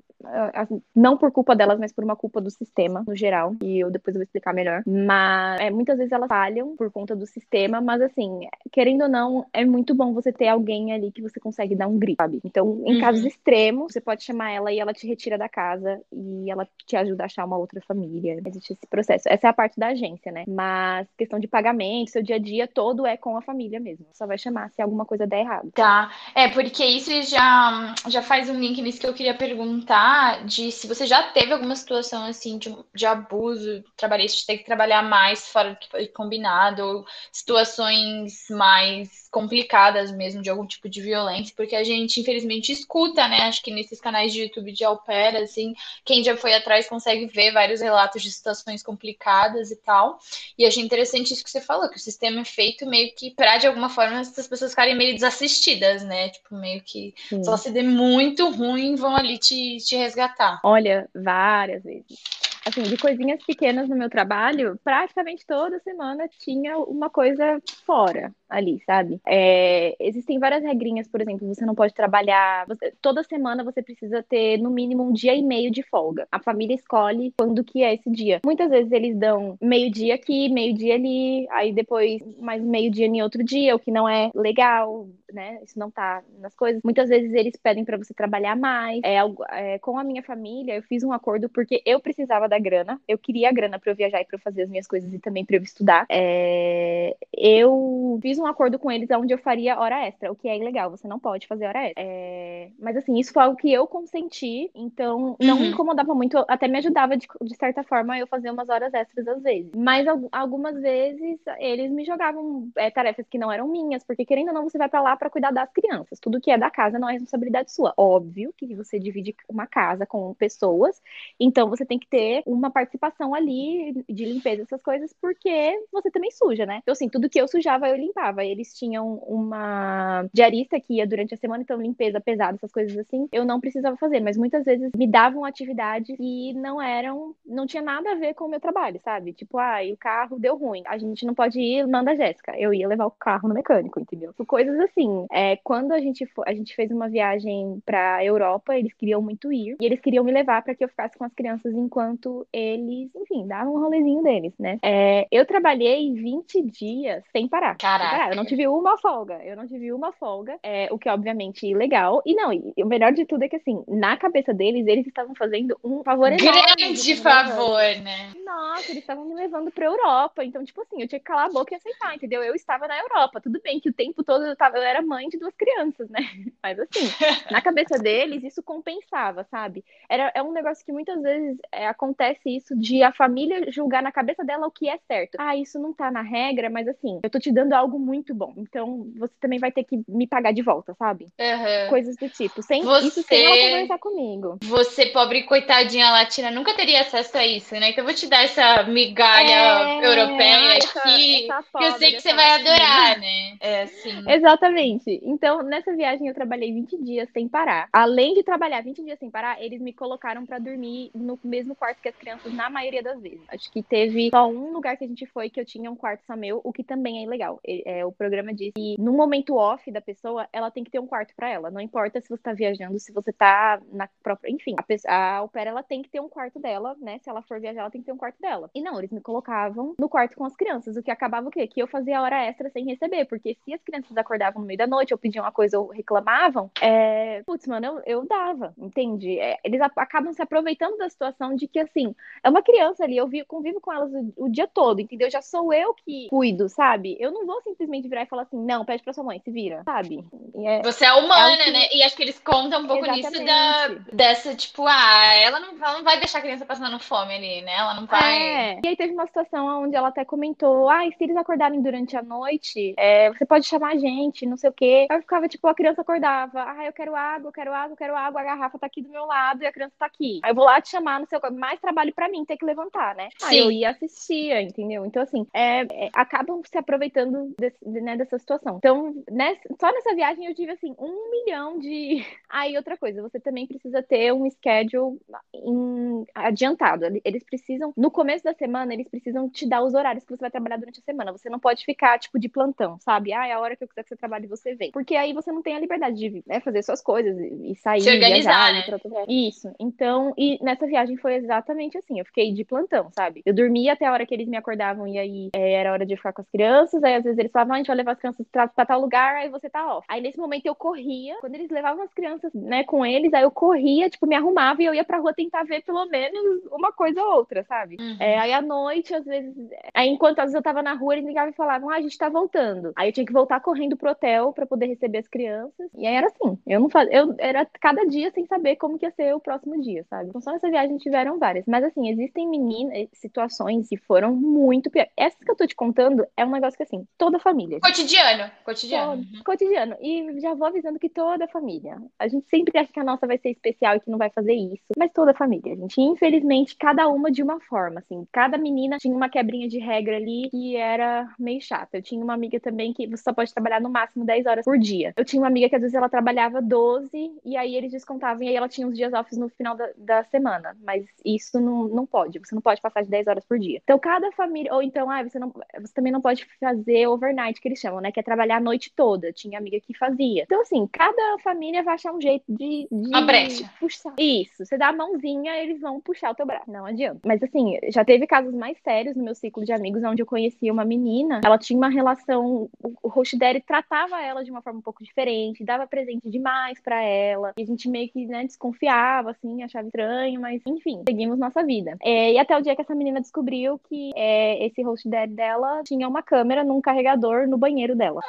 Speaker 3: assim, não por culpa delas, mas por uma culpa do sistema no geral, e eu depois vou explicar melhor. Mas é, muitas vezes elas falham por conta do sistema, mas assim, querendo ou não, é muito bom você ter alguém ali que você consegue dar um grito, sabe? Então, em uhum. casos extremos, você pode chamar ela e ela te retira da casa e ela te ajuda a achar uma outra família. Existe esse processo. Essa é a parte da agência, né? Mas questão de pagamento, seu dia a dia todo é com a família mesmo. Só vai chamar se alguma coisa der errado.
Speaker 2: Tá. É, porque isso já, já faz um link nisso que eu queria perguntar, de se você já teve alguma situação, assim, de, de abuso trabalhista, de ter que trabalhar mais fora do que foi combinado, ou situações mais complicadas mesmo, de algum tipo de violência, porque a gente, infelizmente, escuta, né, acho que nesses canais de YouTube de Alpera, assim, quem já foi atrás consegue ver vários relatos de situações complicadas e tal, e achei interessante isso que você falou, que o sistema é feito meio que para, de alguma forma, essas pessoas ficarem meio desassistidas, né, tipo, meio que Sim. só se der muito ruim, vão ali te, te resgatar.
Speaker 3: Olha, várias vezes assim, de coisinhas pequenas no meu trabalho, praticamente toda semana tinha uma coisa fora ali, sabe? É, existem várias regrinhas, por exemplo, você não pode trabalhar. Você, toda semana você precisa ter no mínimo um dia e meio de folga. A família escolhe quando que é esse dia. Muitas vezes eles dão meio-dia aqui, meio-dia ali, aí depois mais meio-dia em outro dia, o que não é legal, né? Isso não tá nas coisas. Muitas vezes eles pedem para você trabalhar mais. É, é, com a minha família, eu fiz um acordo porque eu precisava da grana, eu queria a grana para eu viajar e para eu fazer as minhas coisas e também para eu estudar. É, eu fiz um acordo com eles onde eu faria hora extra, o que é ilegal, você não pode fazer hora extra. É... Mas assim, isso foi algo que eu consenti, então não uhum. me incomodava muito, até me ajudava de, de certa forma eu fazer umas horas extras às vezes. Mas algumas vezes eles me jogavam é, tarefas que não eram minhas, porque querendo ou não, você vai para lá para cuidar das crianças. Tudo que é da casa não é responsabilidade sua. Óbvio que você divide uma casa com pessoas, então você tem que ter uma participação ali de limpeza, essas coisas, porque você também suja, né? Então, assim, tudo que eu sujava, eu limpava. Eles tinham uma diarista que ia durante a semana, então limpeza pesada, essas coisas assim, eu não precisava fazer, mas muitas vezes me davam atividades que não eram, não tinha nada a ver com o meu trabalho, sabe? Tipo, ah, o carro deu ruim, a gente não pode ir, manda a Jéssica. Eu ia levar o carro no mecânico, entendeu? Coisas assim. É, quando a gente, a gente fez uma viagem pra Europa, eles queriam muito ir, e eles queriam me levar para que eu ficasse com as crianças enquanto eles, enfim, davam um rolezinho deles, né? É, eu trabalhei 20 dias sem parar.
Speaker 2: Caraca. Parar.
Speaker 3: Eu não tive uma folga. Eu não tive uma folga, é, o que é obviamente ilegal. E não, e o melhor de tudo é que assim, na cabeça deles, eles estavam fazendo um favor
Speaker 2: Grande favor, né?
Speaker 3: Nossa, eles estavam me levando pra Europa. Então, tipo assim, eu tinha que calar a boca e aceitar, entendeu? Eu estava na Europa. Tudo bem que o tempo todo eu, tava, eu era mãe de duas crianças, né? [LAUGHS] Mas assim, na cabeça deles, isso compensava, sabe? Era, é um negócio que muitas vezes é, acontece isso de a família julgar na cabeça dela o que é certo. Ah, isso não tá na regra, mas assim, eu tô te dando algo muito bom. Então, você também vai ter que me pagar de volta, sabe?
Speaker 2: Uhum.
Speaker 3: Coisas do tipo. Sem, você... Isso sem ela conversar comigo.
Speaker 2: Você, pobre coitadinha latina, nunca teria acesso a isso, né? Então eu vou te dar essa migalha é... europeia essa, aqui. Essa que eu sei que você vai adorar, né? É assim.
Speaker 3: Exatamente. Então, nessa viagem eu trabalhei 20 dias sem parar. Além de trabalhar 20 dias sem parar, eles me colocaram para dormir no mesmo quarto que as crianças na maioria das vezes. Acho que teve só um lugar que a gente foi que eu tinha um quarto só meu, o que também é ilegal. É, o programa diz que no momento off da pessoa, ela tem que ter um quarto para ela. Não importa se você tá viajando, se você tá na própria. Enfim, a, pessoa, a ela tem que ter um quarto dela, né? Se ela for viajar, ela tem que ter um quarto dela. E não, eles me colocavam no quarto com as crianças, o que acabava o quê? Que eu fazia hora extra sem receber, porque se as crianças acordavam no meio da noite, ou pediam uma coisa ou reclamavam, é... putz, mano, eu, eu dava, entende? É, eles acabam se aproveitando da situação de que, assim, é uma criança ali, eu vi, convivo com elas o, o dia todo, entendeu? Já sou eu que cuido, sabe? Eu não vou simplesmente virar e falar assim, não, pede pra sua mãe, se vira, sabe?
Speaker 2: É, Você é humana, é que... né? E acho que eles contam um pouco Exatamente. nisso da, dessa, tipo, ah, ela não, ela não vai deixar a criança passando fome ali, né? Ela não vai.
Speaker 3: É. E aí teve uma situação onde ela até comentou: ah, se eles acordarem durante a noite, é, você pode chamar a gente, não sei o quê. Aí eu ficava, tipo, a criança acordava, ah, eu quero água, eu quero água, eu quero água, a garrafa tá aqui do meu lado e a criança tá aqui. Aí eu vou lá te chamar, não sei o quê. Mais trabalho pra mim ter que levantar, né? Sim. Aí eu ia assistia, entendeu? Então, assim, é, é, acabam se aproveitando desse, né, dessa situação. Então, nessa, só nessa viagem eu tive, assim, um milhão de. [LAUGHS] Aí, outra coisa, você também precisa ter um schedule em... adiantado. Eles precisam, no começo da semana, eles precisam te dar os horários que você vai trabalhar durante a semana. Você não pode ficar, tipo, de plantão, sabe? Ah, é a hora que eu quiser que você trabalhe, você vem. Porque aí você não tem a liberdade de né, fazer suas coisas e sair.
Speaker 2: Se organizar, viajar,
Speaker 3: né? Isso. Então, e nessa viagem foi exatamente assim. Eu fiquei de plantão, sabe? Eu dormia até a hora que eles me acordavam e aí é, era hora de ficar com as crianças. Aí às vezes eles falavam, ah, a gente vai levar as crianças pra, pra tal lugar, aí você tá off. Aí nesse momento eu corria. Quando eles levavam as crianças, né, com eles, aí eu corria, tipo, me arrumava e eu ia pra rua tentar ver pelo menos uma coisa ou outra, sabe? Uhum. É, aí à noite, às vezes. Aí enquanto às vezes eu tava na rua, eles ligavam e falavam, ah, a gente tá voltando. Aí eu tinha que voltar correndo pro hotel pra poder receber as crianças. E aí era assim. Eu não fazia. Eu era cada dia sem saber como que ia ser o próximo dia, sabe? Então só nessa viagem tiveram várias. Mas assim, existem meninas, situações que foram muito piores. Essas que eu tô te contando é um negócio que assim, toda família.
Speaker 2: Cotidiano. Cotidiano.
Speaker 3: Todo, cotidiano. E já vou avisando que toda família. A gente sempre acha que a nossa vai ser especial e que não vai fazer isso. Mas toda família, gente. Infelizmente, cada uma de uma forma, assim. Cada menina tinha uma quebrinha de regra ali que era meio chata. Eu tinha uma amiga também que você só pode trabalhar no máximo 10 horas por dia. Eu tinha uma amiga que às vezes ela trabalhava 12 e aí eles descontavam e aí ela tinha uns dias off no final da, da semana. Mas isso não, não pode. Você não pode passar de 10 horas por dia. Então, cada família. Ou então, ah, você, não, você também não pode fazer overnight, que eles chamam, né? Que é trabalhar a noite toda. Tinha amiga que fazia. Então, assim, cada família vai achar um jeito de. de
Speaker 2: a brecha.
Speaker 3: Puxar. Isso. Você dá a mãozinha, eles vão puxar o teu braço. Não adianta. Mas, assim, já teve casos mais sérios no meu ciclo de amigos, onde eu conheci uma menina. Ela tinha uma relação. o host daddy tratava ela de uma forma um pouco diferente, dava presente demais para ela, e a gente meio que, né, desconfiava, assim, achava estranho, mas enfim, seguimos nossa vida. É, e até o dia que essa menina descobriu que é, esse host daddy dela tinha uma câmera num carregador no banheiro dela.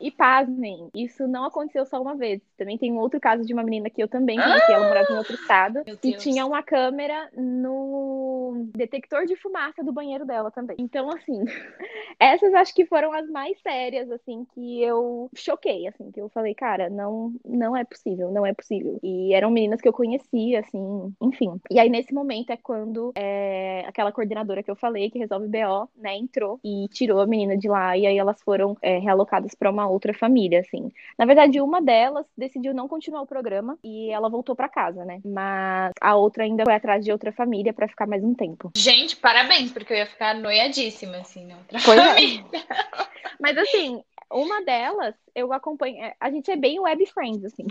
Speaker 3: E pasmem, isso não aconteceu só uma vez. Também tem um outro caso de uma menina que eu também conheci, ela morava em outro estado, e tinha uma câmera no detector de fumaça do banheiro dela também. Então, assim, [LAUGHS] essas acho que foram as mais sérias, assim, que eu choquei, assim, que eu falei, cara, não, não é possível, não é possível. E eram meninas que eu conhecia, assim, enfim. E aí, nesse momento, é quando é, aquela coordenadora que eu falei, que resolve BO, né, entrou e tirou a menina de lá, e aí elas foram é, realocadas para uma uma outra família, assim. Na verdade, uma delas decidiu não continuar o programa e ela voltou para casa, né? Mas a outra ainda foi atrás de outra família para ficar mais um tempo.
Speaker 2: Gente, parabéns, porque eu ia ficar noiadíssima, assim, na outra
Speaker 3: pois
Speaker 2: é. família. É.
Speaker 3: Mas assim, uma delas, eu acompanho. É, a gente é bem web friends, assim.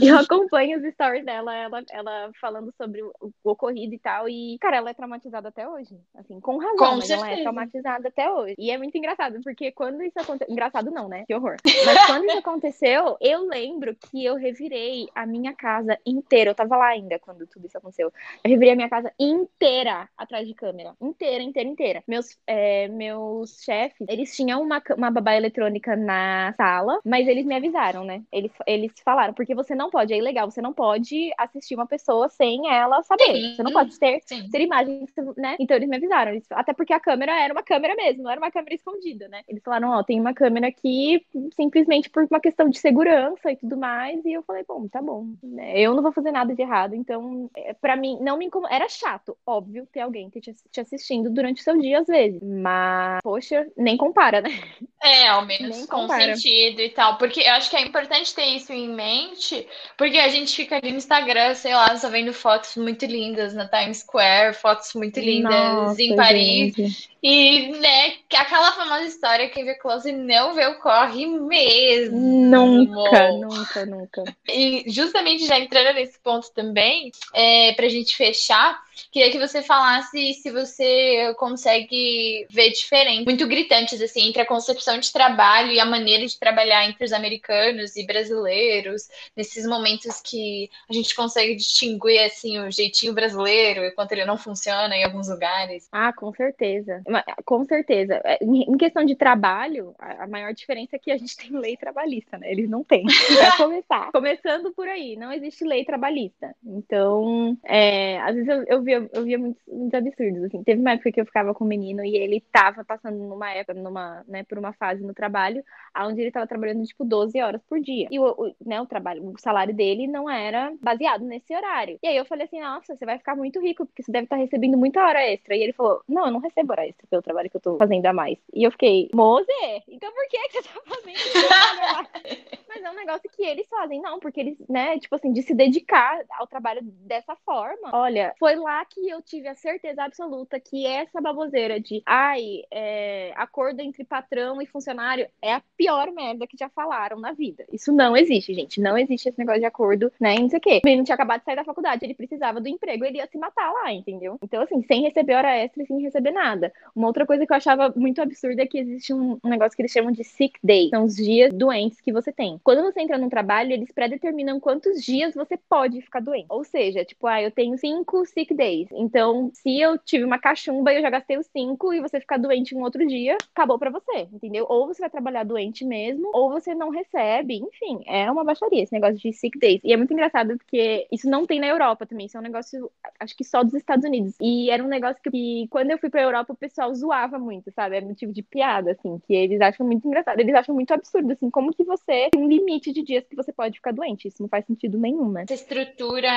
Speaker 3: eu acompanho os stories dela, ela, ela falando sobre o, o, ocorrido e tal. E, cara, ela é traumatizada até hoje. Assim, com razão, com certeza. ela é traumatizada até hoje. E é muito engraçado, porque quando isso aconteceu. Engraçado não, né? Que horror. [LAUGHS] Mas quando isso aconteceu, eu lembro que eu revirei a minha casa inteira. Eu tava lá ainda quando tudo isso aconteceu. Eu revirei a minha casa inteira atrás de câmera. Inteira, inteira, inteira. Meus, é, meus chefes, eles tinham uma, uma babá eletrônica na sala, mas eles me avisaram, né? Eles, eles falaram, porque você não pode, é ilegal, você não pode assistir uma pessoa sem ela saber. Sim. Você não pode ter, ter imagens, né? Então eles me avisaram. Eles, até porque a câmera era uma câmera mesmo, não era uma câmera escondida, né? Eles falaram, ó, tem uma câmera aqui simplesmente por uma questão de segurança e tudo mais. E eu falei, bom, tá bom. Né? Eu não vou fazer nada de errado. Então, é, para mim, não me incomoda. Era chato, óbvio, ter alguém te, te assistindo durante o seu dia, às vezes. Mas, poxa, nem compara, né?
Speaker 2: É, ao menos com sentido e tal. Porque eu acho que é importante ter isso em mente, porque a gente fica ali no Instagram, sei lá, só vendo fotos muito lindas na Times Square, fotos muito lindas Nossa, em Paris. Gente. E, né, aquela famosa história, quem vê close não vê o corre mesmo.
Speaker 3: Nunca, nunca, nunca.
Speaker 2: E justamente já entrando nesse ponto também, é, pra gente fechar, queria que você falasse se você consegue ver diferenças muito gritantes, assim, entre a concepção de trabalho e a maneira de trabalhar entre os americanos e brasileiros, nesses momentos que a gente consegue distinguir, assim, o jeitinho brasileiro, enquanto ele não funciona em alguns lugares.
Speaker 3: Ah, com certeza com certeza. É, em questão de trabalho, a maior diferença é que a gente [LAUGHS] tem lei trabalhista, né? Eles não têm. Para [LAUGHS] começar. Começando por aí, não existe lei trabalhista. Então, é, às vezes eu, eu, via, eu via muitos, muitos, absurdos, assim. Teve uma época que eu ficava com um menino e ele tava passando numa época, numa, né, por uma fase no trabalho, onde ele tava trabalhando, tipo, 12 horas por dia. E o, o, né, o trabalho, o salário dele não era baseado nesse horário. E aí eu falei assim, nossa, você vai ficar muito rico, porque você deve estar tá recebendo muita hora extra. E ele falou, não, eu não recebo hora extra pelo trabalho que eu tô fazendo a mais. E eu fiquei, Moze, então por que, que você tá fazendo? [LAUGHS] Mas é um negócio que eles fazem, não, porque eles, né, tipo assim, de se dedicar ao trabalho dessa forma. Olha, foi lá que eu tive a certeza absoluta que essa baboseira de, ai, é, acordo entre patrão e funcionário é a pior merda que já falaram na vida. Isso não existe, gente. Não existe esse negócio de acordo, né, não sei o quê. Ele não tinha acabado de sair da faculdade, ele precisava do emprego, ele ia se matar lá, entendeu? Então, assim, sem receber hora extra e sem receber nada. Uma outra coisa que eu achava muito absurda é que existe um, negócio que eles chamam de sick day. São os dias doentes que você tem. Quando você entra num trabalho, eles predeterminam quantos dias você pode ficar doente. Ou seja, tipo, ah, eu tenho cinco sick days. Então, se eu tive uma cachumba e eu já gastei os cinco e você ficar doente um outro dia, acabou para você, entendeu? Ou você vai trabalhar doente mesmo, ou você não recebe. Enfim, é uma baixaria esse negócio de sick days. E é muito engraçado porque isso não tem na Europa também. Isso é um negócio, acho que só dos Estados Unidos. E era um negócio que, que quando eu fui pra Europa, o pessoal zoava muito, sabe? É motivo de piada, assim, que eles acham muito engraçado. Eles acham muito absurdo, assim, como que você tem limite de dias que você pode ficar doente. Isso não faz sentido nenhum, né?
Speaker 2: Essa estrutura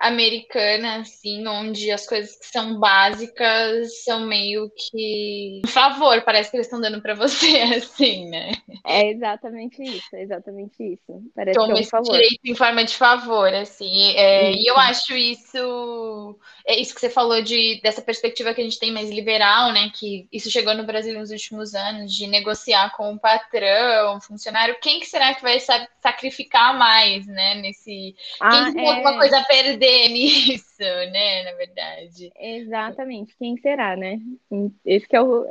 Speaker 2: americana, assim, onde as coisas que são básicas são meio que um favor, parece que eles estão dando para você, [LAUGHS] assim, né?
Speaker 3: É exatamente isso, é exatamente isso. Parece Toma que é um favor.
Speaker 2: direito em forma de favor, assim. É, e eu acho isso, é isso que você falou de dessa perspectiva que a gente tem mais liberal, né? Que isso chegou no Brasil nos últimos anos, de negociar com o patrão, funcionário. Quem que será que vai saber sacrificar mais, né? Nesse.
Speaker 3: Ah,
Speaker 2: Quem tem
Speaker 3: é.
Speaker 2: alguma coisa a perder [LAUGHS] nisso, né? Na verdade.
Speaker 3: Exatamente, quem será, né? Esse que é o.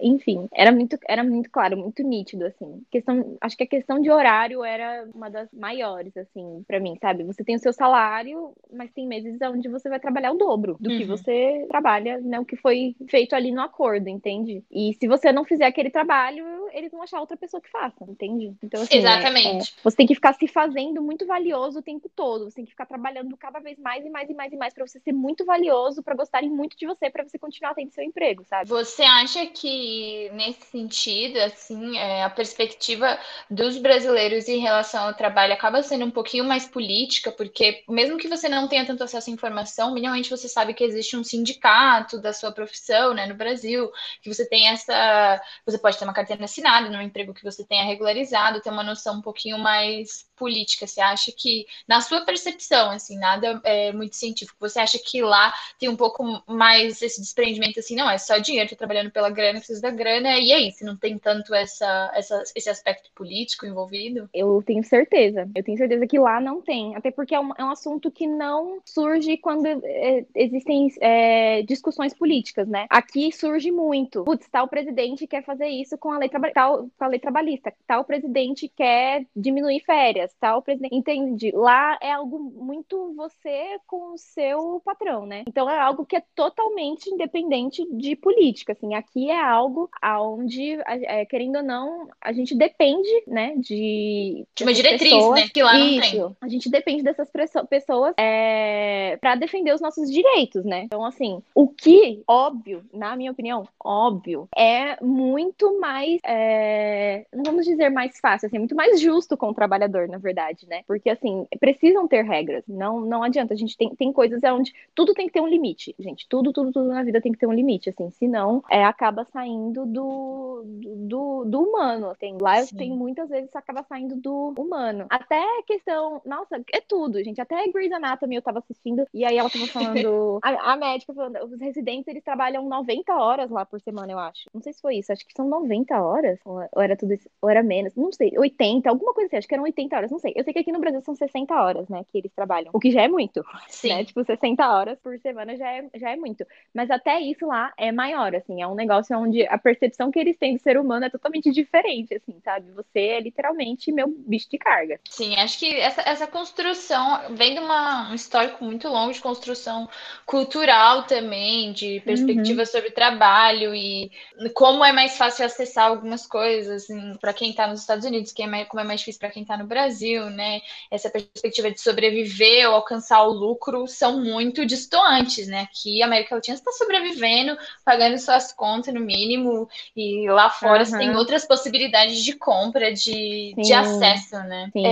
Speaker 3: Enfim, era muito, era muito claro, muito nítido, assim. Questão, acho que a questão de horário era uma das maiores, assim, pra mim, sabe? Você tem o seu salário, mas tem meses onde você vai trabalhar o dobro do que
Speaker 2: Uhum.
Speaker 3: você trabalha, né? O que foi feito ali no acordo, entende? E se você não fizer aquele trabalho, eles vão achar outra pessoa que faça, entende? Então, assim, é-
Speaker 2: Exatamente.
Speaker 3: é, você tem que ficar se fazendo muito valioso o tempo todo. Você tem que ficar trabalhando cada vez mais e mais e mais e mais pra você ser muito valioso, pra gostarem muito de você, pra você continuar tendo seu emprego, sabe?
Speaker 2: Você acha que, nesse sentido, assim, é, a perspectiva dos brasileiros em relação ao trabalho acaba sendo um pouquinho mais política, porque mesmo que você não tenha tanto acesso à informação, minimamente você sabe que existe um sindicato da sua profissão, né, no Brasil, que você tem essa. Você pode ter uma carteira assinada num emprego que você tenha regularizado, ter uma noção um pouquinho mais política. Você acha que, na sua percepção, assim, nada é muito científico, você acha que lá tem um pouco mais esse desprendimento assim, não, é só dinheiro, tô trabalhando pela grana, preciso da grana, e aí, se não tem tanto essa, essa, esse aspecto político envolvido?
Speaker 3: Eu tenho certeza. Eu tenho certeza que lá não tem. Até porque é um, é um assunto que não surge quando é, existem é, discussões políticas, né? Aqui surge muito. Putz, tal presidente quer fazer isso com a lei, com a lei trabalhista. Tal presidente quer diminuir férias. Tal presidente. Entende? Lá é algo muito você com o seu patrão, né? Então é algo que é totalmente independente de política. Assim, aqui é algo aonde, é, querendo ou não, a gente depende, né, de
Speaker 2: De uma diretriz,
Speaker 3: pessoas.
Speaker 2: né? Que lá não tem.
Speaker 3: Isso. A gente depende dessas pessoas é, para defender os nossos direitos, né? Então, assim, o que, óbvio, na minha opinião, óbvio, é muito mais, é, não vamos dizer mais fácil, assim, é muito mais justo com o trabalhador, na verdade, né? Porque, assim, precisam ter regras. Não, não adianta. A gente tem, tem coisas onde tudo tem que ter um limite, gente. Tudo, tudo, tudo na vida tem que ter um limite, assim. Senão, é, acaba saindo do, do, do humano. Tem, lá
Speaker 2: Sim.
Speaker 3: tem muitas vezes acaba saindo do humano. Até questão, nossa, é tudo, gente. Até Grey's Anatomy eu tava assistindo e aí ela tava [LAUGHS] falando, a, a médica falando, os residentes eles trabalham 90 horas lá por semana, eu acho. Não sei se foi isso, acho que são 90 horas ou era tudo isso, ou era menos, não sei, 80, alguma coisa assim, acho que eram 80 horas, não sei. Eu sei que aqui no Brasil são 60 horas, né, que eles trabalham, o que já é muito,
Speaker 2: Sim.
Speaker 3: né? Tipo, 60 horas por semana já é, já é muito. Mas até isso lá é maior, assim, é um negócio onde a percepção que eles têm do ser humano é totalmente diferente, assim, sabe? Você é literalmente meu bicho de carga.
Speaker 2: Sim, acho que essa, essa construção vem de uma, um histórico muito longo de construção cultural também, de perspectiva sobre trabalho e como é mais fácil acessar algumas coisas assim, para quem está nos Estados Unidos, que é mais, como é mais difícil para quem está no Brasil, né? Essa perspectiva de sobreviver ou alcançar o lucro são muito distantes, né? Aqui a América Latina está sobrevivendo, pagando suas contas no mínimo, e lá fora você tem outras possibilidades de compra, de, de
Speaker 3: Sim.
Speaker 2: acesso, né?
Speaker 3: Sim.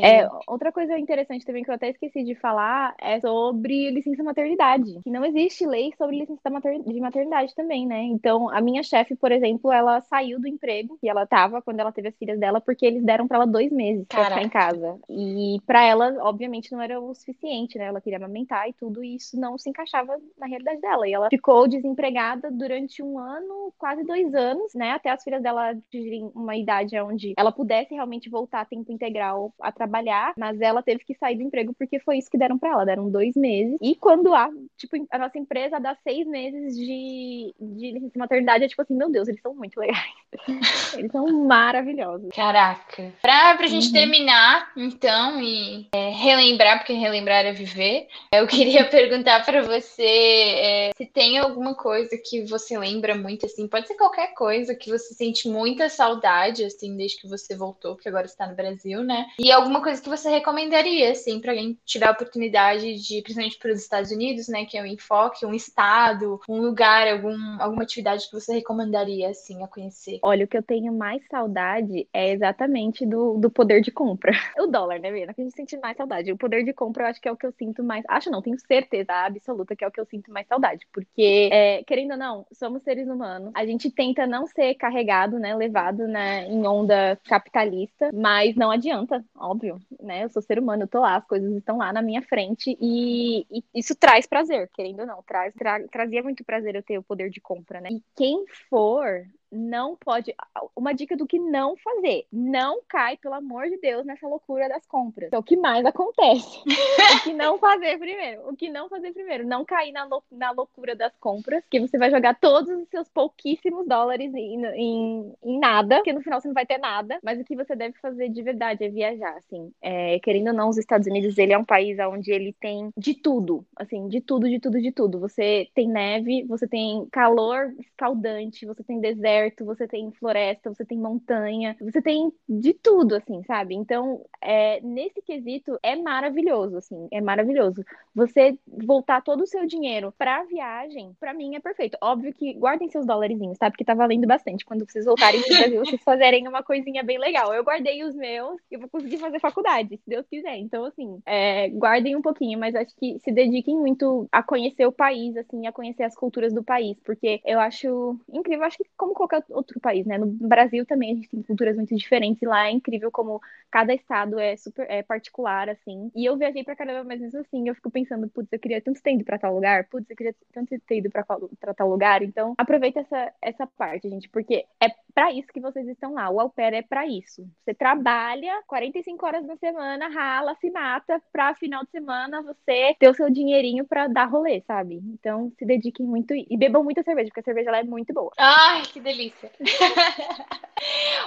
Speaker 2: É,
Speaker 3: É, outra coisa interessante também que eu até esqueci de falar é sobre licença maternidade. Que não existe lei sobre licença de maternidade também, né? Então, a minha chefe, por exemplo, ela saiu do emprego que ela tava quando ela teve as filhas dela, porque eles deram pra ela dois meses pra ficar em casa. E pra ela, obviamente, não era o suficiente, né? Ela queria amamentar e tudo, e isso não se encaixava na realidade dela. E ela ficou desempregada durante um ano, quase dois anos, né? Até as filhas dela atingirem uma idade onde ela pudesse realmente voltar a tempo integral a trabalhar, mas ela teve que sair do emprego porque foi isso que deram pra ela, deram dois meses. E quando a, tipo, a nossa empresa dá seis meses de, de licença maternidade, é tipo assim, meu Deus, eles são muito legais. [LAUGHS] Eles são maravilhosos.
Speaker 2: Caraca. Pra, pra gente
Speaker 3: Uhum.
Speaker 2: terminar, então, e é, relembrar, porque relembrar é viver, eu queria [LAUGHS] perguntar pra você é, se tem alguma coisa que você lembra muito, assim, pode ser qualquer coisa que você sente muita saudade, assim, desde que você voltou, que agora está no Brasil, né? E alguma coisa que você recomendaria, assim, pra alguém tiver a oportunidade de, principalmente para os Estados Unidos, né, que é o enfoque, um estado, um lugar, algum, alguma atividade que você recomendaria, assim, a conhecer.
Speaker 3: Olha, o que eu tenho mais saudade é exatamente do, do poder de compra. [LAUGHS] O dólar, né, Vena? Que a gente sente mais saudade. O poder de compra eu acho que é o que eu sinto mais. Acho não, tenho certeza absoluta que é o que eu sinto mais saudade. Porque, é, querendo ou não, somos seres humanos. A gente tenta não ser carregado, né? Levado né, em onda capitalista, mas não adianta, óbvio, né? Eu sou ser humano, eu tô lá, as coisas estão lá na minha frente e, e isso traz prazer, querendo ou não. Traz, tra- trazia muito prazer eu ter o poder de compra, né? E quem for não pode. Uma dica do que não fazer. Não cai, pelo amor de Deus, nessa loucura das compras. É o que mais acontece. [LAUGHS] o que não fazer primeiro. O que não fazer primeiro. Não cair na, lou na loucura das compras, que você vai jogar todos os seus pouquíssimos dólares em, em, em nada, porque no final você não vai ter nada. Mas o que você deve fazer de verdade é viajar, assim. É, querendo ou não, os Estados Unidos, ele é um país onde ele tem de tudo. Assim, de tudo, de tudo, de tudo. Você tem neve, você tem calor escaldante, você tem deserto, você tem floresta, você tem montanha, você tem de tudo, assim, sabe? Então, é, nesse quesito, é maravilhoso, assim, é maravilhoso. Você voltar todo o seu dinheiro pra viagem, pra mim é perfeito. Óbvio que guardem seus dólarzinhos, tá? Porque tá valendo bastante. Quando vocês voltarem pro Brasil, vocês fazerem uma coisinha bem legal. Eu guardei os meus e vou conseguir fazer faculdade, se Deus quiser. Então, assim, é, guardem um pouquinho, mas acho que se dediquem muito a conhecer o país, assim, a conhecer as culturas do país, porque eu acho incrível, acho que como qualquer outro país, né? No Brasil também a gente tem culturas muito diferentes e lá é incrível como cada estado é super é particular, assim. E eu viajei pra caramba, mas mesmo assim eu fico pensando, putz, eu queria tanto ter ido pra tal lugar, putz, eu queria tanto ter ido pra, pra tal lugar. Então, aproveita essa, essa parte, gente, porque é para isso que vocês estão lá. O au pair é para isso. Você trabalha 45 horas na semana, rala, se mata, pra final de semana você ter o seu dinheirinho para dar rolê, sabe? Então, se dediquem muito e bebam muita cerveja, porque a cerveja lá é muito boa.
Speaker 2: Ai, que delícia! [LAUGHS]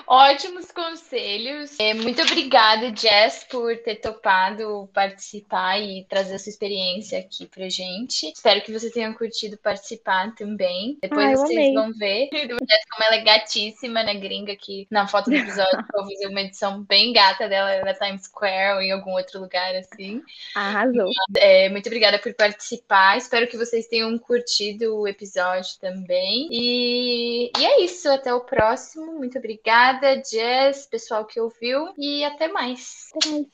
Speaker 2: Ótimos conselhos. É, muito obrigada, Jess, por ter topado participar e trazer essa experiência aqui pra gente. Espero que vocês tenham curtido participar também. Depois
Speaker 3: Ai,
Speaker 2: vocês
Speaker 3: amei.
Speaker 2: vão ver. [LAUGHS] Jess, como ela é gatíssima, né, gringa, aqui na foto do episódio. eu fazer uma edição bem gata dela na Times Square ou em algum outro lugar assim.
Speaker 3: Arrasou.
Speaker 2: É, muito obrigada por participar. Espero que vocês tenham curtido o episódio também. E, e isso. Até o próximo. Muito obrigada, Jess, pessoal que ouviu. E até mais.
Speaker 3: Até mais.